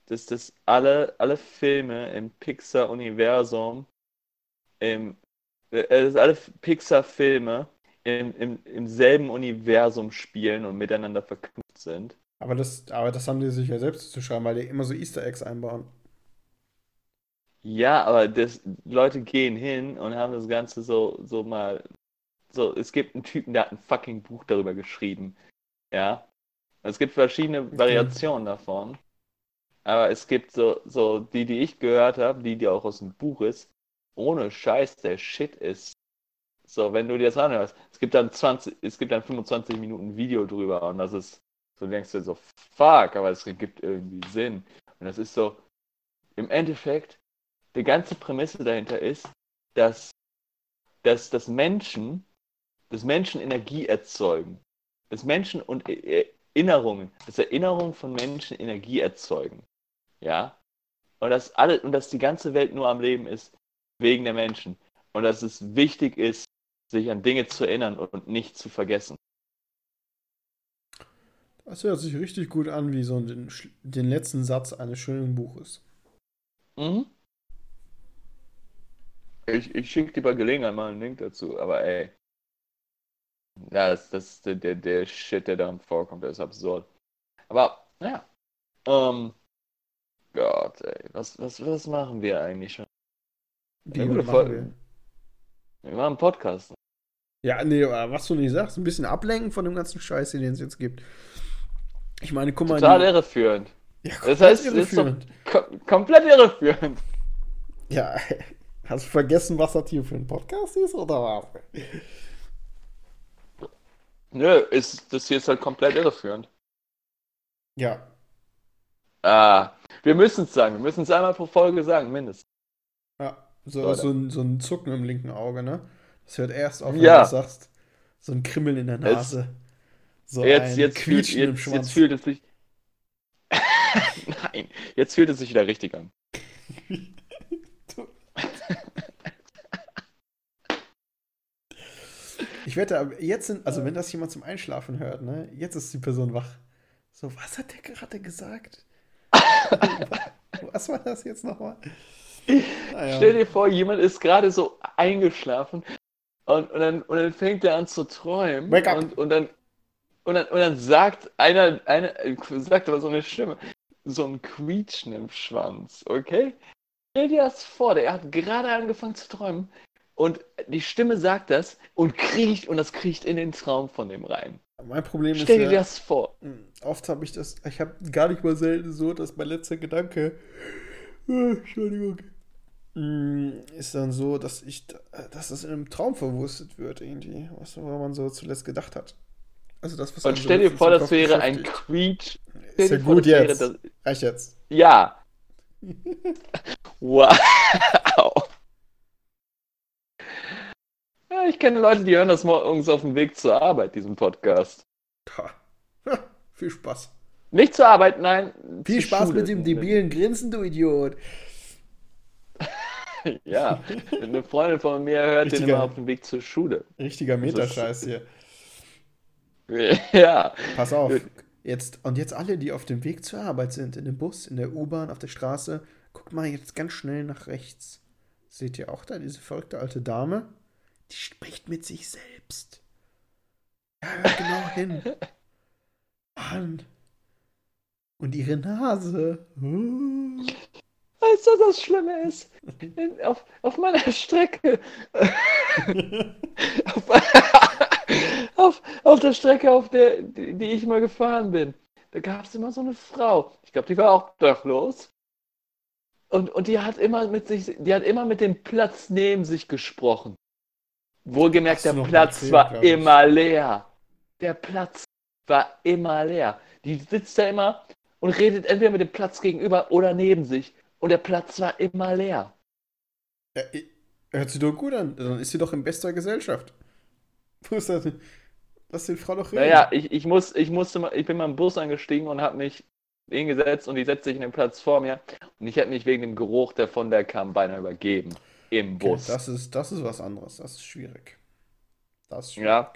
S1: dass das alle, alle Filme im Pixar-Universum, im, äh, dass alle Pixar-Filme im, im, im selben Universum spielen und miteinander verknüpft sind.
S2: Aber das, aber das haben die sich ja selbst zu schreiben, weil die immer so Easter Eggs einbauen.
S1: Ja, aber das, Leute gehen hin und haben das Ganze so, so mal. So, es gibt einen Typen, der hat ein fucking Buch darüber geschrieben. Ja. Es gibt verschiedene Variationen davon. Aber es gibt so, so die, die ich gehört habe, die, die auch aus dem Buch ist, ohne Scheiß, der Shit ist. So, wenn du dir das anhörst, es gibt dann 20, es gibt dann 25 Minuten Video drüber und das ist, so denkst du so, fuck, aber es gibt irgendwie Sinn. Und das ist so, im Endeffekt, die ganze Prämisse dahinter ist, dass, dass, dass Menschen, dass Menschen Energie erzeugen. Dass Menschen und E- Erinnerungen, dass Erinnerungen von Menschen Energie erzeugen. Ja? Und dass alle, und dass die ganze Welt nur am Leben ist wegen der Menschen. Und dass es wichtig ist, sich an Dinge zu erinnern und nicht zu vergessen.
S2: Das hört sich richtig gut an, wie so den, den letzten Satz eines schönen Buches.
S1: Mhm. Ich, ich schicke dir bei Gelegenheit mal einen Link dazu, aber ey. Ja, das, das ist der, der, der Shit, der darin vorkommt, der ist absurd. Aber, ja. Ähm, Gott, ey, was, was, was machen wir eigentlich schon?
S2: Wie
S1: Ja,
S2: gut
S1: gute Folge.
S2: wir?
S1: Wir machen einen Podcast.
S2: Ja, nee, aber was du nicht sagst, ein bisschen ablenken von dem ganzen Scheiß, den es jetzt gibt. Ich meine, guck mal.
S1: Total
S2: die-
S1: irreführend.
S2: ja,
S1: Das heißt, es ist so
S2: irreführend.
S1: kom komplett irreführend.
S2: Ja, [LAUGHS] hast du vergessen, was das hier für ein Podcast ist, oder was?
S1: Nö, ist, das hier ist halt komplett irreführend.
S2: Ja,
S1: Ah, wir müssen es sagen. Wir müssen es einmal pro Folge sagen, mindestens.
S2: ja. So,
S1: Leute.
S2: so, ein, so ein Zucken im linken Auge, ne? Das hört erst auf, wenn
S1: Ja.
S2: du das sagst. So ein Kribbeln in der Nase. So
S1: jetzt,
S2: ein
S1: jetzt, fühlt,
S2: Quietschen im
S1: jetzt,
S2: Schwanz.
S1: jetzt fühlt es sich. [LAUGHS] Nein, jetzt fühlt es sich wieder richtig an. [LAUGHS]
S2: Ich wette, aber jetzt sind, also wenn das jemand zum Einschlafen hört, ne, jetzt ist die Person wach. So, was hat der gerade gesagt? [LAUGHS] was war das jetzt nochmal? Naja.
S1: Stell dir vor, jemand ist gerade so eingeschlafen und, und, dann, und dann fängt er an zu träumen
S2: Wake up.
S1: und, und, dann, und, dann, und dann sagt einer, einer sagt aber so eine Stimme, so ein Quietschen im Schwanz, okay? Stell dir das vor, der hat gerade angefangen zu träumen und die Stimme sagt das und kriecht und das kriecht in den Traum von dem rein.
S2: Mein Problem ist
S1: Stell dir
S2: ja,
S1: das vor.
S2: Hm, Oft habe ich das, ich habe gar nicht mal selten so, dass mein letzter Gedanke, Entschuldigung, hm, ist dann so, dass ich, dass das in einem Traum verwurstet wird irgendwie, was man so zuletzt gedacht hat. Also das, was
S1: Und
S2: so
S1: stell dir vor, das wäre ein. Quietsch.
S2: Ist ja
S1: vor,
S2: gut jetzt.
S1: das-
S2: Reicht jetzt.
S1: Ja. [LAUGHS] Wow. Ja, ich kenne Leute, die hören das morgens auf dem Weg zur Arbeit, diesen Podcast.
S2: Ha. Ha. Viel Spaß.
S1: Nicht zur Arbeit, nein.
S2: Viel Spaß
S1: Schule.
S2: mit dem debilen Grinsen, du Idiot. [LAUGHS]
S1: Ja, eine Freundin von mir hört den
S2: Richtiger-
S1: immer auf dem Weg zur Schule.
S2: Richtiger
S1: Das ist-
S2: Metascheiß hier. [LAUGHS]
S1: Ja.
S2: Pass auf. Jetzt, und jetzt alle, die auf dem Weg zur Arbeit sind, in dem Bus, in der U-Bahn, auf der Straße, guckt mal jetzt ganz schnell nach rechts. Seht ihr auch da diese verrückte alte Dame? Die spricht mit sich selbst. Ja, hört genau hin. [LAUGHS] Mann. Und ihre Nase. Uh.
S1: Weißt du, was das Schlimme ist? In- Auf, auf meiner Strecke. [LAUGHS] auf, [LAUGHS] auf, auf der Strecke, auf der, die, die ich mal gefahren bin, da gab es immer so eine Frau. Ich glaube, die war auch dachlos. Und, und die hat immer mit sich, die hat immer mit dem Platz neben sich gesprochen. Wohlgemerkt, der Platz
S2: erzählt,
S1: war immer leer. Der Platz war immer leer. Die sitzt da immer und redet entweder mit dem Platz gegenüber oder neben sich. Und der Platz war immer leer.
S2: Ja, Hört sich doch gut an. Dann ist sie doch in bester Gesellschaft. [LAUGHS] Wo ist das? Lass die Frau doch reden.
S1: Naja, ich, ich, muss, ich, musste mal, ich bin mal im Bus angestiegen und habe mich hingesetzt und die setzt sich in den Platz vor mir. Und ich hätte mich wegen dem Geruch, der von der kam, beinahe übergeben. Im
S2: Okay,
S1: Bus.
S2: das ist, das ist was anderes. Das ist schwierig. Das ist schwierig.
S1: Ja.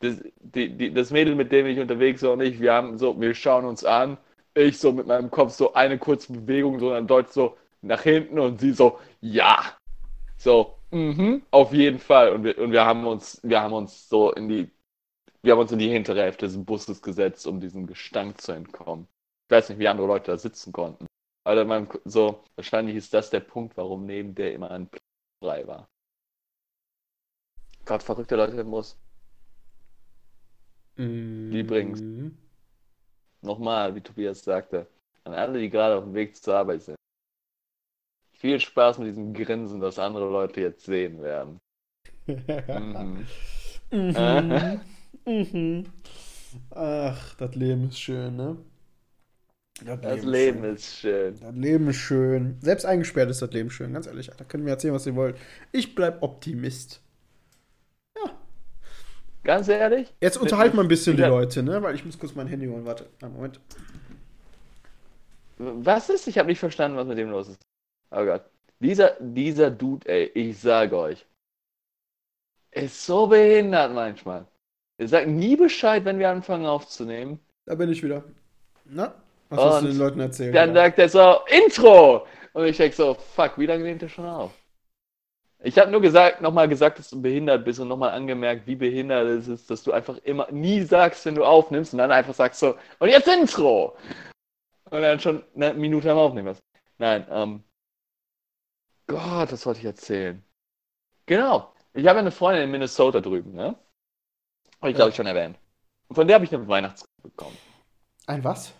S1: Das, die, die, das Mädel, mit dem ich unterwegs war und ich, wir haben so, wir schauen uns an. Ich so mit meinem Kopf so eine kurze Bewegung, so dann deutsch so nach hinten und sie so, ja. So, mhm, auf jeden Fall. Und wir, und wir haben uns, wir haben uns so in die, wir haben uns in die hintere Hälfte des Busses gesetzt, um diesem Gestank zu entkommen. Ich weiß nicht, wie andere Leute da sitzen konnten. Aber man, so, wahrscheinlich ist das der Punkt, warum neben der immer ein Platz frei war. Gott, verrückte Leute im Bus. Übrigens.
S2: Mhm.
S1: Nochmal, wie Tobias sagte, an alle, die gerade auf dem Weg zur Arbeit sind. Viel Spaß mit diesem Grinsen, das andere Leute jetzt sehen werden. Mhm.
S2: Mhm. Mhm. Ach, das Leben ist schön, ne?
S1: Das Leben ist schön.
S2: Das Leben ist schön. Selbst eingesperrt ist das Leben schön, ganz ehrlich. Da können wir erzählen, was ihr wollt. Ich bleib Optimist.
S1: Ganz ehrlich?
S2: Jetzt unterhalten wir ein bisschen die. Leute, ne? Weil ich muss kurz mein Handy holen. Warte, einen Moment.
S1: Was ist? Ich habe nicht verstanden, was mit dem los ist. Oh Gott. Dieser, dieser Dude, ey, ich sage euch, ist so behindert manchmal. Er sagt nie Bescheid, wenn wir anfangen aufzunehmen.
S2: Da bin ich wieder. Na? Was hast du
S1: Und
S2: den Leuten erzählt?
S1: Dann sagt er so, Intro! Und ich denke so, fuck, wie lange nimmt er schon auf? Ich habe nur gesagt, nochmal gesagt, dass du behindert bist und nochmal angemerkt, wie behindert es ist, dass du einfach immer nie sagst, wenn du aufnimmst und dann einfach sagst so, und jetzt Intro! Und dann schon eine Minute am Aufnehmen hast. Nein, ähm, Gott, was wollte ich erzählen? Genau, ich habe eine Freundin in Minnesota drüben, ne? Habe ich glaube ich schon erwähnt. Und von der habe ich eine Weihnachtskarte bekommen.
S2: Ein was?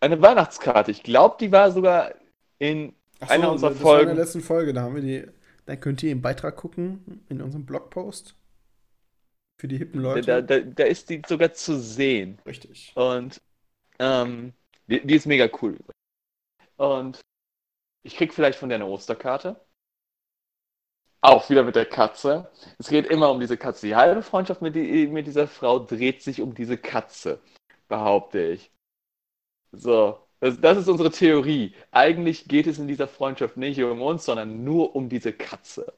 S1: Eine Weihnachtskarte. Ich glaube, die war sogar in
S2: Ach
S1: Einer unserer
S2: das war in der
S1: Folgen.
S2: letzten Folge. Da haben wir die. Da könnt ihr im Beitrag gucken, in unserem Blogpost. Für die hippen Leute.
S1: Da, da, da ist die sogar zu sehen.
S2: Richtig.
S1: Und ähm, die, die ist mega cool. Und ich krieg vielleicht von der eine Osterkarte. Auch wieder mit der Katze. Es geht immer um diese Katze. Die halbe Freundschaft mit, die, mit dieser Frau dreht sich um diese Katze, behaupte ich. So, das, das ist unsere Theorie. Eigentlich geht es in dieser Freundschaft nicht um uns, sondern nur um diese Katze.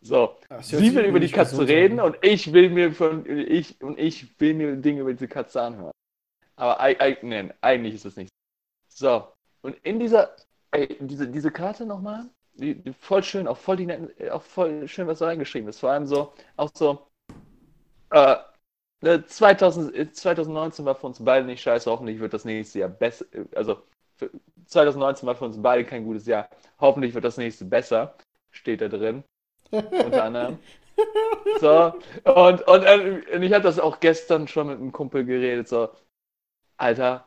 S1: So, Sie will über die Katze reden und ich will mir von ich und ich will mir Dinge über diese Katze anhören. Aber nein, eigentlich ist es nicht. So, und in dieser ey, diese, diese Karte nochmal, die, die voll schön, auch voll die netten, äh, auch voll schön, was da reingeschrieben ist. Vor allem so, auch so, äh, ne, 2000, äh, 2019 war für uns beide nicht scheiße, hoffentlich wird das nächste Jahr besser, äh, also für, 2019 war für uns beide kein gutes Jahr, hoffentlich wird das nächste besser, steht da drin unter anderem. [LAUGHS] So, und, und, äh, und ich hatte das auch gestern schon mit einem Kumpel geredet, so, Alter,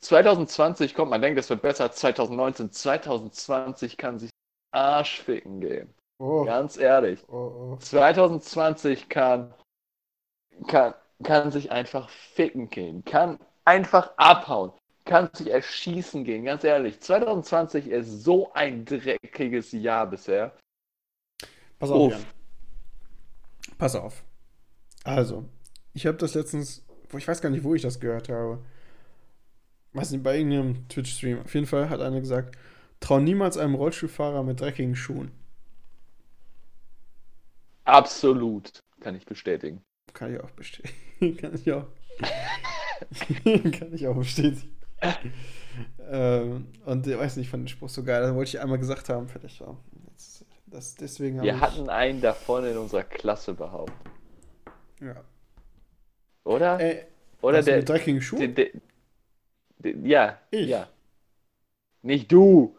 S1: 2020 kommt, man denkt, es wird besser als 2019, 2020 kann sich Arsch ficken gehen.
S2: Oh,
S1: Ganz ehrlich.
S2: oh, oh.
S1: 2020 kann, kann, kann sich einfach ficken gehen, kann einfach abhauen, kann sich erschießen gehen, ganz ehrlich. 2020 ist so ein dreckiges Jahr bisher.
S2: Pass auf,
S1: Uff.
S2: Jan. Pass auf. Also, ich habe das letztens, wo ich weiß gar nicht, wo ich das gehört habe. Weiß nicht, bei irgendeinem Twitch-Stream. Auf jeden Fall hat einer gesagt, trau niemals einem Rollstuhlfahrer mit dreckigen Schuhen.
S1: Absolut, kann ich bestätigen.
S2: Kann ich auch bestätigen. [LAUGHS] Kann ich auch. [LAUGHS] Kann ich auch bestätigen. ähm, und ich weiß nicht, ich fand den Spruch so geil. Das wollte ich einmal gesagt haben. Fertig war. Jetzt, das, deswegen
S1: Wir
S2: ich,
S1: hatten einen davon in unserer Klasse behauptet.
S2: Ja.
S1: Oder?
S2: Ey,
S1: Oder der,
S2: mit dreckigen
S1: der,
S2: Schuhen?
S1: der, der. Ja,
S2: Ich?
S1: ja. Nicht du.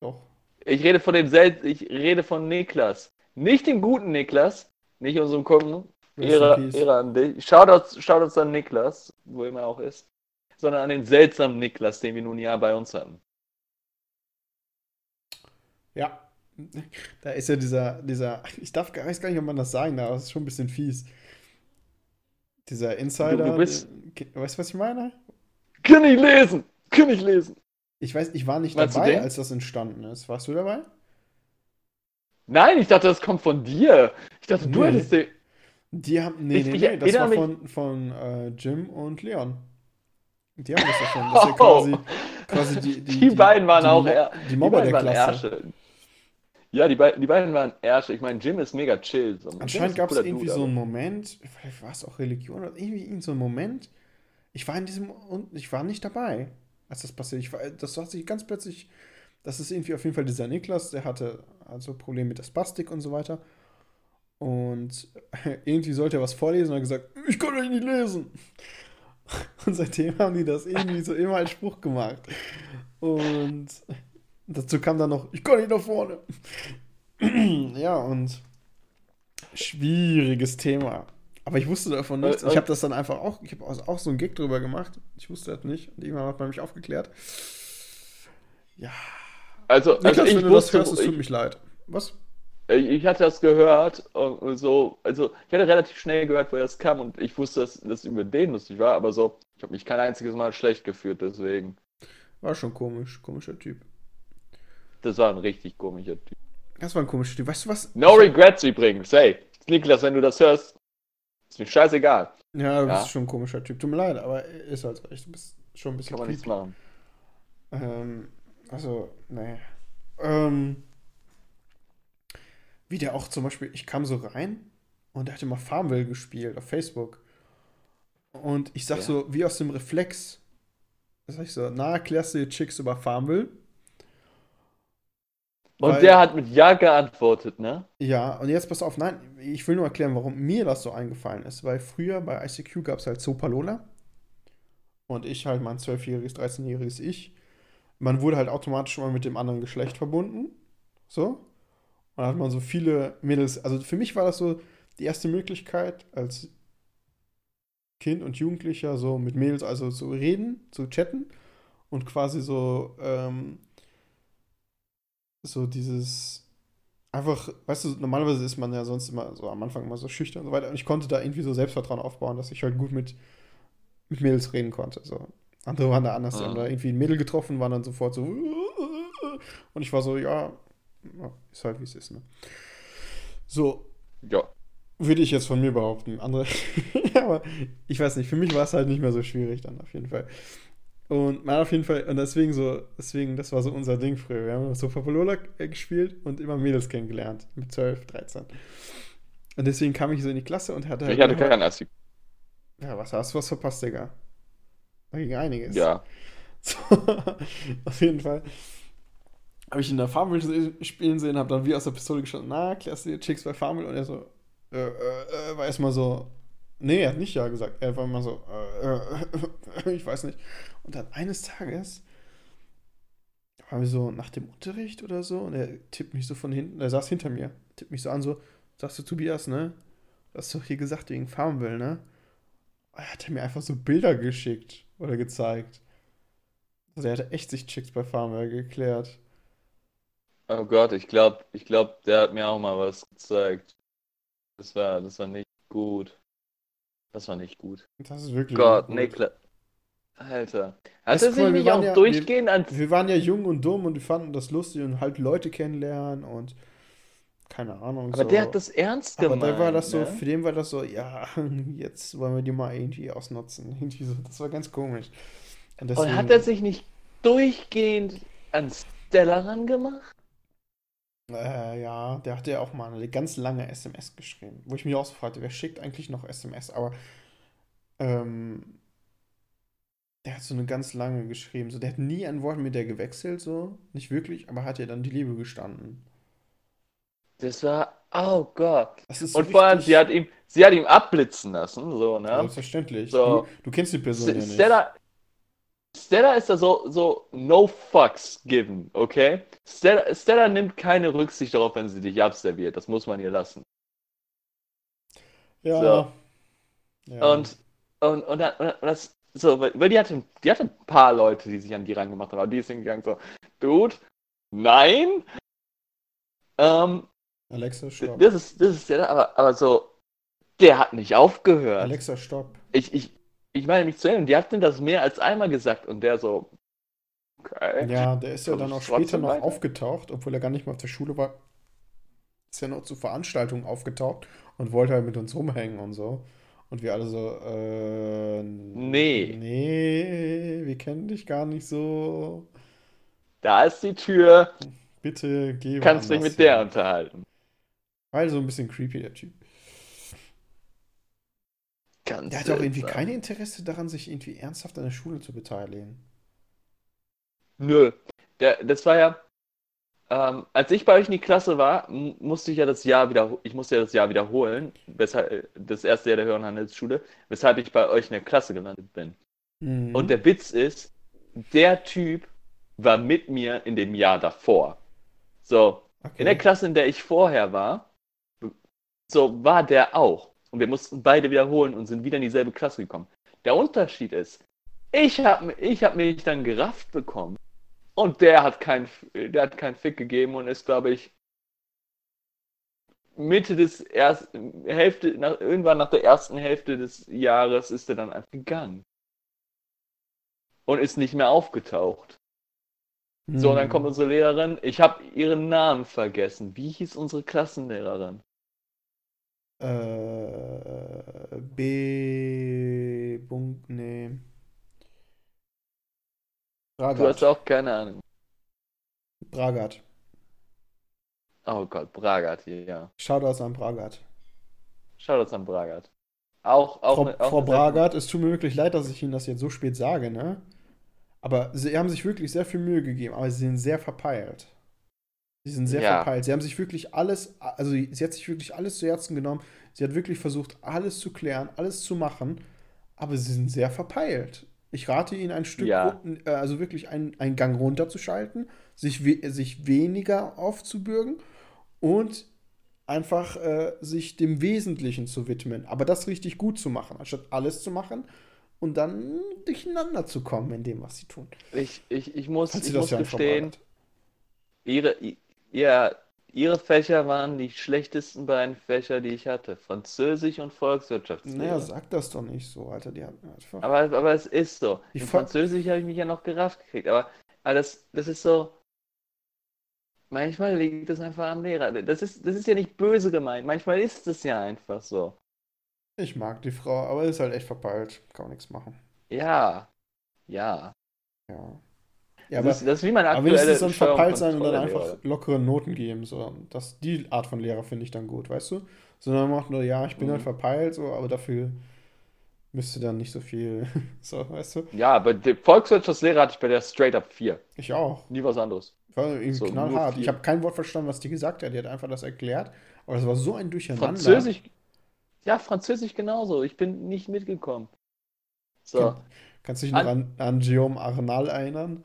S2: Doch.
S1: Ich rede von dem Sel ich rede von Niklas. Nicht dem guten Niklas, nicht unserem Kunden. Ehre. Ehre an dich. Shoutouts, Shoutouts an Niklas, wo immer er auch ist. Sondern an den seltsamen Niklas, den wir nun ja bei uns hatten.
S2: Ja. Da ist ja dieser, dieser, ich darf gar, weiß gar nicht, ob man das sagen darf, das ist schon ein bisschen fies. Dieser Insider,
S1: Du- du bist-
S2: weißt du, was ich meine?
S1: Kann ich lesen! Kann ich lesen!
S2: Ich weiß, ich war nicht
S1: Meinst du
S2: dabei, als das entstanden ist. Warst du dabei?
S1: Nein, ich dachte, das kommt von dir. Ich dachte, du
S2: Nee.
S1: hättest den.
S2: Die haben. Nee,
S1: Ich-
S2: nee, nee, das war von, von äh, Jim und Leon. Die haben das davon. Das ist ja
S1: Oh.
S2: quasi, quasi die, die,
S1: Die beiden waren
S2: die
S1: auch
S2: Mo- die
S1: Die
S2: Mobber der Klasse.
S1: Ärsche. Ja, die, beiden, die beiden waren Ärsche. Ich meine, Jim ist mega chill. So.
S2: Anscheinend
S1: ein
S2: gab es irgendwie
S1: Dude,
S2: so einen Moment, vielleicht war es auch Religion oder irgendwie irgend so ein Moment. Ich war in diesem und ich war nicht dabei, als das passiert. Ich war, das hat sich ganz plötzlich, das ist irgendwie auf jeden Fall dieser Niklas, der hatte also Probleme mit der Spastik und so weiter. Und [LAUGHS] irgendwie sollte er was vorlesen und hat gesagt, ich kann euch nicht lesen. [LAUGHS] Und seitdem haben die das irgendwie so immer als Spruch gemacht. Und dazu kam dann noch, ich kann nicht nach vorne. [CLEARS THROAT] Ja, und schwieriges Thema. Aber ich wusste davon nichts. Ich habe das dann einfach auch, ich habe auch so einen Gag drüber gemacht. Ich wusste das nicht. Und irgendwann hat man mich aufgeklärt. Ja.
S1: Also,
S2: Niklas,
S1: also ich
S2: wenn du das
S1: wusste,
S2: hörst, es tut
S1: ich,
S2: mich leid. Was?
S1: Ich hatte das gehört und so, also ich hatte relativ schnell gehört, woher das kam und ich wusste, dass das über den lustig war, aber so, ich habe mich kein einziges Mal schlecht gefühlt, deswegen.
S2: War schon komisch. Komischer Typ.
S1: Das war ein richtig komischer Typ.
S2: Das war ein komischer Typ. Weißt du was?
S1: No regrets übrigens. Hey, Niklas, wenn du das hörst, ist mir scheißegal.
S2: Ja, du
S1: Ja.
S2: bist schon ein komischer Typ. Tut mir leid, aber ist halt so. echt. Du bist schon ein bisschen
S1: Kann man nichts
S2: creepy.
S1: machen.
S2: Ähm, also, nee. Ähm, wie der auch zum Beispiel, ich kam so rein und der hatte mal Farmville gespielt auf Facebook. Und ich sag
S1: Ja.
S2: so, wie aus dem Reflex, sag ich so, na, erklärst du dir Chicks über Farmville?
S1: Und
S2: Weil-
S1: der hat mit Ja geantwortet, ne?
S2: Ja, und jetzt pass auf, nein, ich will nur erklären, warum mir das so eingefallen ist. Weil früher bei ICQ gab es halt Sopalola. Und ich halt mein 12-jähriges, 13-jähriges Ich. Man wurde halt automatisch mal mit dem anderen Geschlecht verbunden. So. Und dann hat man so viele Mädels. Also für mich war das so die erste Möglichkeit, als Kind und Jugendlicher so mit Mädels also zu reden, zu chatten. Und quasi so, ähm, so dieses einfach, weißt du, normalerweise ist man ja sonst immer so am Anfang immer so schüchtern und so weiter. Und ich konnte da irgendwie so Selbstvertrauen aufbauen, dass ich halt gut mit, mit Mädels reden konnte. So. Andere waren da anders. Die
S1: Ah.
S2: haben da irgendwie ein Mädel getroffen, waren dann sofort so. Und ich war so, ja, ja, ist halt wie es ist, ne? So,
S1: Ja.
S2: würde ich jetzt von mir behaupten. Andere, [LAUGHS] aber ich weiß nicht, für mich war es halt nicht mehr so schwierig dann auf jeden Fall. Und man auf jeden Fall, und deswegen so, deswegen, das war so unser Ding früher. Wir haben so Papalola gespielt und immer Mädels kennengelernt. Mit 12, 13. Und deswegen kam ich so in die Klasse und hatte
S1: Ich hatte
S2: immer-
S1: keinen Assi.
S2: Ja, was hast du was verpasst, Digga? Da ging einiges.
S1: Ja. [LAUGHS]
S2: So, auf jeden Fall. Habe ich in der Farmville spielen sehen, habe dann wie aus der Pistole geschossen, na, klärst du Chicks bei Farmville? Und er so, äh, äh, äh, war erstmal so, nee, er hat nicht ja gesagt. Er war immer so, äh, äh, [LAUGHS] ich weiß nicht. Und dann eines Tages waren wir so nach dem Unterricht oder so und er tippt mich so von hinten, er saß hinter mir, tippt mich so an, so, sagst du Tobias, ne? Du hast doch hier gesagt wegen Farmville, ne? Er hat mir einfach so Bilder geschickt oder gezeigt. Also er hatte echt sich Chicks bei Farmville geklärt.
S1: Oh Gott, ich glaube, ich glaub, der hat mir auch mal was gezeigt. Das war, das war nicht gut. Das war nicht gut.
S2: Das ist wirklich
S1: Gott,
S2: gut.
S1: Niklas. Alter. Hat er sich
S2: wir
S1: nicht auch
S2: ja-
S1: durchgehend an.
S2: Wir waren ja jung und dumm und wir fanden das lustig und halt Leute kennenlernen und keine Ahnung.
S1: Aber
S2: so.
S1: der hat das ernst
S2: Aber
S1: gemeint.
S2: da war das so,
S1: ne?
S2: für den war das so, ja, [LAUGHS] jetzt wollen wir die mal irgendwie ausnutzen. [LAUGHS] Irgendwie so, das war ganz komisch. Und
S1: Und hat
S2: deswegen-
S1: er sich nicht durchgehend an Stella rangemacht?
S2: Äh, ja, der hat ja auch mal eine ganz lange SMS geschrieben, wo ich mich auch so fragte, wer schickt eigentlich noch SMS? Aber ähm, der hat so eine ganz lange geschrieben. So, der hat nie ein Wort mit der gewechselt, so, nicht wirklich, aber hat ja dann die Liebe gestanden.
S1: Das war, oh Gott.
S2: So
S1: Und vor allem, sie hat ihm, sie hat ihm abblitzen lassen, so, ne?
S2: Selbstverständlich.
S1: So.
S2: Du, du kennst die Person ja
S1: S-
S2: nicht.
S1: Stella, Stella ist da so, so no fucks given, okay? Stella, Stella nimmt keine Rücksicht darauf, wenn sie dich abserviert. Das muss man ihr lassen.
S2: Ja.
S1: So.
S2: Ja.
S1: Und, und, und, dann, und das, so, weil, die hatte, die hatte ein paar Leute, die sich an die rangemacht haben, aber die ist hingegangen so, Dude, nein. Ähm,
S2: Alexa, stopp.
S1: das ist, das ist Stella, aber, aber so, der hat nicht aufgehört.
S2: Alexa, stopp.
S1: Ich, ich, ich meine mich zu erinnern, die hat denn das mehr als einmal gesagt und der so, okay.
S2: Ja, der ist ja dann auch später noch
S1: weiter.
S2: aufgetaucht, obwohl er gar nicht mal auf der Schule war. ist ja noch zu Veranstaltungen aufgetaucht und wollte halt mit uns rumhängen und so. Und wir alle so, äh,
S1: Nee,
S2: nee, wir kennen dich gar nicht so.
S1: da ist die Tür.
S2: Bitte geh
S1: Kannst dich mit der
S2: hin.
S1: unterhalten.
S2: Weil so ein bisschen creepy, der Typ.
S1: Ganz
S2: Der hat auch irgendwie kein Interesse daran, sich irgendwie ernsthaft an der Schule zu beteiligen.
S1: Nö. Der, das war ja, ähm, als ich bei euch in die Klasse war, musste ich ja das Jahr wieder, ich musste ja das Jahr wiederholen, weshalb, das erste Jahr der Höheren Handelsschule, weshalb ich bei euch in der Klasse gelandet bin.
S2: Mhm.
S1: Und der Witz ist, der Typ war mit mir in dem Jahr davor. So,
S2: okay.
S1: in der Klasse, in der ich vorher war, so war der auch. Und wir mussten beide wiederholen und sind wieder in dieselbe Klasse gekommen. Der Unterschied ist, ich habe ich hab mich dann gerafft bekommen und der hat keinen der hat keinen Fick gegeben und ist, glaube ich, Mitte des ersten, Hälfte, nach, irgendwann nach der ersten Hälfte des Jahres ist er dann einfach gegangen. Und ist nicht mehr aufgetaucht. So, und dann
S2: Mhm.
S1: kommt unsere Lehrerin. Ich habe ihren Namen vergessen. Wie hieß unsere Klassenlehrerin?
S2: Äh, B. Punkt, nee.
S1: Du hast
S2: Bragat.
S1: auch keine Ahnung.
S2: Bragat.
S1: Oh Gott, Bragat ja.
S2: Shoutouts an Bragat.
S1: Schaut uns an Bragat. Auch, auch,
S2: Frau,
S1: eine- auch
S2: Frau Bragat, es tut mir wirklich leid, dass ich Ihnen das jetzt so spät sage, ne? Aber Sie haben sich wirklich sehr viel Mühe gegeben, aber Sie sind sehr verpeilt. Sie sind sehr
S1: Ja.
S2: verpeilt. Sie haben sich wirklich alles, also sie hat sich wirklich alles zu Herzen genommen. Sie hat wirklich versucht, alles zu klären, alles zu machen, aber Sie sind sehr verpeilt. Ich rate Ihnen ein Stück,
S1: Ja.
S2: äh, also wirklich einen, einen Gang runterzuschalten, sich, we sich weniger aufzubürgen und einfach äh, sich dem Wesentlichen zu widmen, aber das richtig gut zu machen, anstatt alles zu machen und dann durcheinander zu kommen in dem, was sie tun.
S1: Ich, ich, ich muss, ich muss gestehen, ihre, ihr, ihre Fächer waren die schlechtesten beiden Fächer, die ich hatte. Französisch und Volkswirtschaftslehre.
S2: Naja, sag das doch nicht so, Alter. Die hatten einfach.
S1: Aber, aber es ist so.
S2: Die
S1: In Französisch habe ich mich ja noch gerafft gekriegt. Aber, aber das, das ist so. Manchmal liegt es einfach am Lehrer. Das ist, das ist ja nicht böse gemeint. Manchmal ist es ja einfach so.
S2: Ich mag die Frau, aber ist halt echt verpeilt. Kann man nichts machen.
S1: Ja. Ja.
S2: Ja. Ja, aber,
S1: das, ist, das ist wie mein
S2: aber
S1: aktuelle
S2: wenigstens dann
S1: Steuer- und
S2: verpeilt sein und dann einfach lockere Noten geben. So. Das, die Art von Lehrer finde ich dann gut, weißt du? Sondern macht nur, ja, ich bin
S1: Mhm.
S2: halt verpeilt, so, aber dafür müsste dann nicht so viel. [LAUGHS] So, weißt du?
S1: Ja, aber die Volkswirtschaftslehrer hatte ich bei der straight up 4.
S2: Ich auch.
S1: Nie was anderes.
S2: War irgendwie
S1: So,
S2: knallhart. Ich habe kein Wort verstanden, was die gesagt hat. Die hat einfach das erklärt. Aber das war so ein Durcheinander.
S1: Französisch. Ja, Französisch genauso. Ich bin nicht mitgekommen. So.
S2: Kann- Kannst du dich noch an, an Guillaume Arnal erinnern?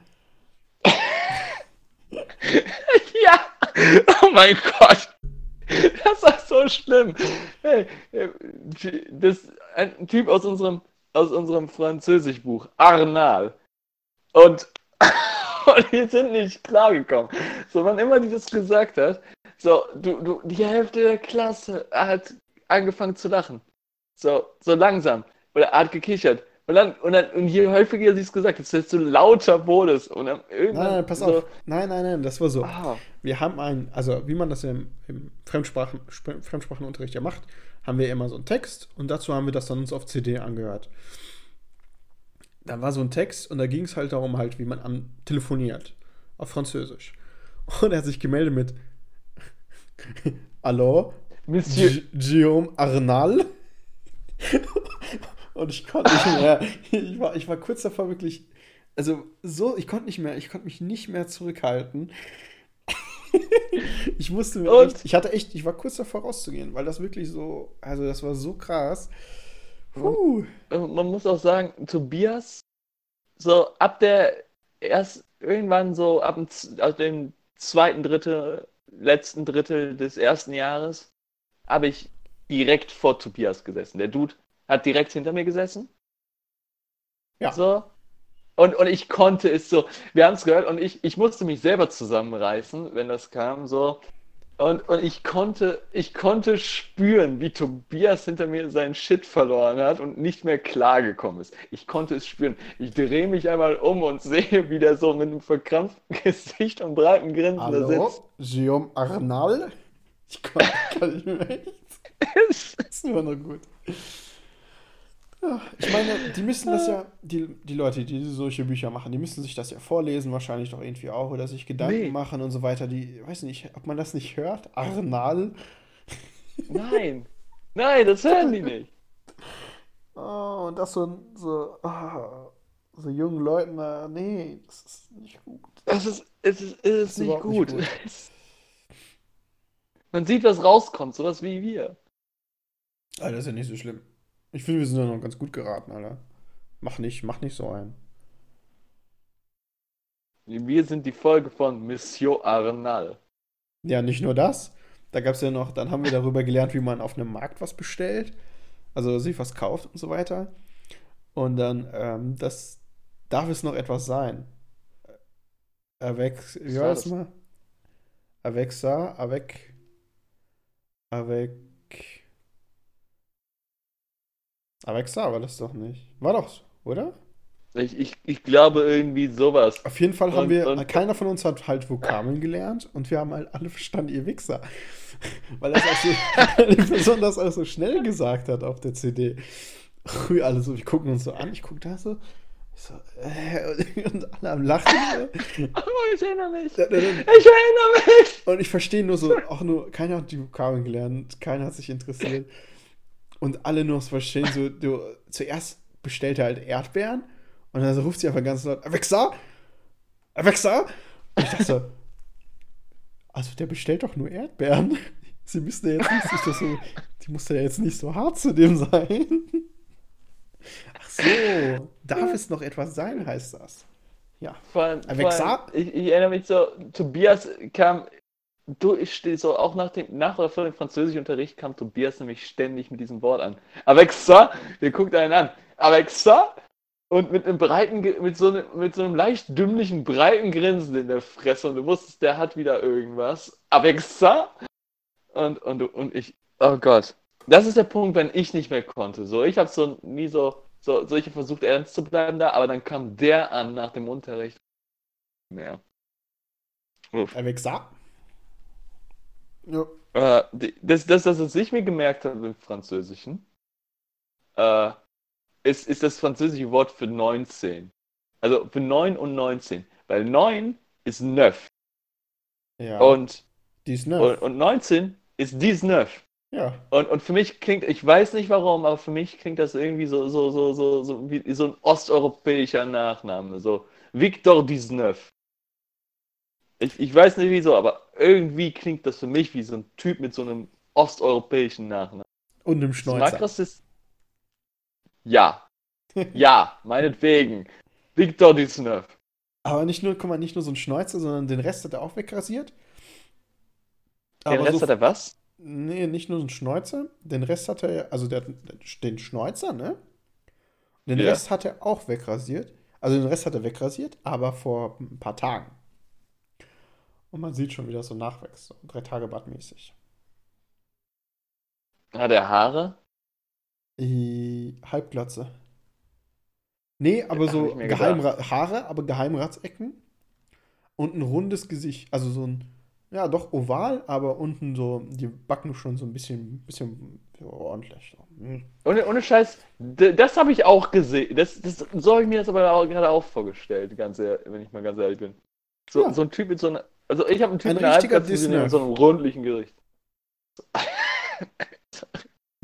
S2: [LAUGHS]
S1: Ja! Oh mein Gott! Das war so schlimm. Hey, äh, das ein Typ aus unserem aus unserem Französischbuch, Arnal. Und, [LAUGHS] und wir sind nicht klargekommen. So, wann immer die das gesagt hat, so, du, du, die Hälfte der Klasse hat angefangen zu lachen. So, so langsam. Oder hat gekichert. Und dann, und dann, und je häufiger sie es gesagt hat, desto lauter wurde es. Und dann irgendwann
S2: Nein, nein, pass
S1: so,
S2: auf. Nein, nein, nein, das war so.
S1: Ah,
S2: Wir haben ein, also wie man das im, im Fremdsprachen, Sp- Fremdsprachenunterricht ja macht, haben wir immer so einen Text und dazu haben wir das dann uns auf CD angehört. Da war so ein Text und da ging es halt darum, halt, wie man an, telefoniert. Auf Französisch. Und er hat sich gemeldet mit [LAUGHS] Hallo,
S1: Monsieur,
S2: Gu- Guillaume Arnal. Und ich konnte nicht mehr. Ich war, ich war kurz davor wirklich. Also, so, ich konnte nicht mehr, ich konnte mich nicht mehr zurückhalten. Ich musste mir
S1: Und?
S2: echt, ich hatte echt, ich war kurz davor rauszugehen, weil das wirklich so, also das war so krass. Puh.
S1: man muss auch sagen, Tobias, so ab der erst irgendwann so ab dem, aus dem zweiten Drittel, letzten Drittel des ersten Jahres, habe ich direkt vor Tobias gesessen. Der Dude hat direkt hinter mir gesessen.
S2: Ja.
S1: So. Und, und ich konnte es so, wir haben es gehört und ich, ich musste mich selber zusammenreißen, wenn das kam, so. Und, und ich konnte, ich konnte spüren, wie Tobias hinter mir seinen Shit verloren hat und nicht mehr klargekommen ist. Ich konnte es spüren. Ich drehe mich einmal um und [LAUGHS] sehe, wie der so mit einem verkrampften [LAUGHS] Gesicht und breitem Grinsen da
S2: Hallo,
S1: sitzt.
S2: Guillaume Arnal. Ich kann, kann ich mir echt. Das ist immer noch gut. Ich meine, die müssen das ja, die, die Leute, die solche Bücher machen, die müssen sich das ja vorlesen, wahrscheinlich doch irgendwie auch, oder sich Gedanken
S1: Nee.
S2: machen und so weiter. Die, weiß nicht, ob man das nicht hört. Arnal.
S1: Nein. Nein, das hören die nicht. [LAUGHS]
S2: Oh, und das so, so, ah, so jungen Leuten, ah, nee, das ist nicht gut.
S1: Das ist, es ist, es ist nicht
S2: überhaupt nicht
S1: gut.
S2: gut. [LAUGHS]
S1: Man sieht, was rauskommt, sowas wie wir.
S2: Alter, ist ja nicht so schlimm. Ich finde, wir sind ja noch ganz gut geraten, Alter. Mach nicht, mach nicht so ein.
S1: Wir sind die Folge von Monsieur Arnal.
S2: Ja, nicht nur das. Da gab es ja noch, dann haben wir darüber gelernt, wie man auf einem Markt was bestellt. Also sich was kauft und so weiter. Und dann, ähm, das darf es noch etwas sein. Avec, wie war das? mal? Avec ça, avec, avec, avec ça war das doch nicht. War doch, so, oder?
S1: Ich, ich, ich glaube irgendwie sowas.
S2: Auf jeden Fall haben
S1: Und-
S2: wir,
S1: und-
S2: keiner von uns hat halt Vokabeln gelernt und wir haben halt alle verstanden, ihr Wichser. [LAUGHS] Weil das auch so, [LAUGHS] das auch so schnell gesagt hat auf der CD. Wir alle so, wir gucken uns so an, ich gucke da so, ich so, äh, und alle am Lachen. [LAUGHS] So.
S1: Oh, ich erinnere mich. Ich erinnere mich.
S2: Und ich verstehe nur so, auch nur, keiner hat die Vokabeln gelernt, keiner hat sich interessiert. Und alle nur das Verstehen, so, du, zuerst bestellt er halt Erdbeeren und dann ruft sie einfach ganz laut, Alexa! Alexa! Und ich dachte so, also der bestellt doch nur Erdbeeren. [LAUGHS] Sie müssen ja jetzt nicht das so, die muss ja jetzt nicht so hart zu dem sein. Ach so, darf es noch etwas sein, heißt das. Ja.
S1: Vor allem,
S2: Avec
S1: vor allem, ich, ich erinnere mich so, Tobias kam, du, ich stehe so, auch nach dem, nach oder vor dem Französischunterricht kam Tobias nämlich ständig mit diesem Wort an. Avec? Wir guckt einen an. Avec? Und mit einem breiten, mit so einem, mit so einem leicht dümmlichen, breiten Grinsen in der Fresse und du wusstest, der hat wieder irgendwas. Avec ça? Und, und, du- und ich, oh Gott. Das ist der Punkt, wenn ich nicht mehr konnte. So, ich habe so nie so, so, so ich hab versucht ernst zu bleiben da, aber dann kam der an nach dem Unterricht. Uff.
S2: Alexa? Ja.
S1: Äh, das, das, das, was ich mir gemerkt habe im Französischen, äh, ist, ist das französische Wort für 19. Also für 9 und 19. Weil 9 ist neuf.
S2: Ja.
S1: Und,
S2: die ist
S1: und,
S2: nerv.
S1: und 19 ist 19.
S2: Ja.
S1: Und, und für mich klingt, ich weiß nicht warum, aber für mich klingt das irgendwie so, so, so, so, so wie so ein osteuropäischer Nachname. So Victor 19. Ich, ich weiß nicht wieso, aber irgendwie klingt das für mich wie so ein Typ mit so einem osteuropäischen Nachnamen.
S2: Und im
S1: Ist das
S2: Schnäuzer.
S1: Rassist? Ja. [LAUGHS] Ja, meinetwegen. Victor 19.
S2: Aber nicht nur, guck mal, nicht nur so ein Schnäuzer, sondern den Rest hat er auch wegrasiert.
S1: Den
S2: Aber
S1: Rest
S2: so,
S1: hat er was?
S2: nee, nicht nur so ein Schnäuzer, den Rest hat er, also der, den Schnäuzer, ne? Den
S1: Ja.
S2: Rest hat er auch wegrasiert. Also den Rest hat er wegrasiert, aber vor ein paar Tagen. Und man sieht schon, wie das so nachwächst. So drei Tage badmäßig.
S1: Hat er Haare?
S2: Äh, Halbglatze. Nee, aber
S1: Hab
S2: so Geheimra Haare, aber Geheimratsecken. Und ein rundes Gesicht. Also so ein, ja, doch oval, aber unten so, die Backen schon so ein bisschen, bisschen ja, ordentlich. So. Hm.
S1: Ohne, ohne Scheiß, das habe ich auch gesehen. Das, das, so habe ich mir das aber auch, gerade auch vorgestellt, ganz ehrlich, wenn ich mal ganz ehrlich bin. So,
S2: Ja.
S1: so ein Typ mit so einer. Also ich habe einen Typ
S2: Ein
S1: gesehen und so einem rundlichen Gesicht. [LAUGHS]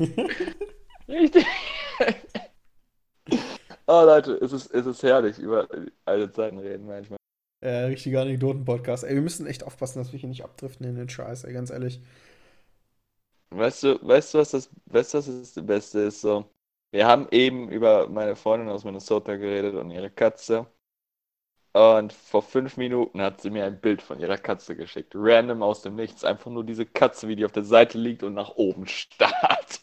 S1: Richtig. oh Leute, es ist, es ist herrlich, über alte Zeiten reden manchmal.
S2: Äh, richtiger Anekdoten-Podcast. Ey, wir müssen echt aufpassen, dass wir hier nicht abdriften in den Scheiß, ey, ganz ehrlich.
S1: Weißt du, weißt du, was das, weißt du, was das Beste ist? So, wir haben eben über meine Freundin aus Minnesota geredet und ihre Katze. Und vor fünf Minuten hat sie mir ein Bild von ihrer Katze geschickt. Random aus dem Nichts. Einfach nur diese Katze, wie die auf der Seite liegt und nach oben starrt.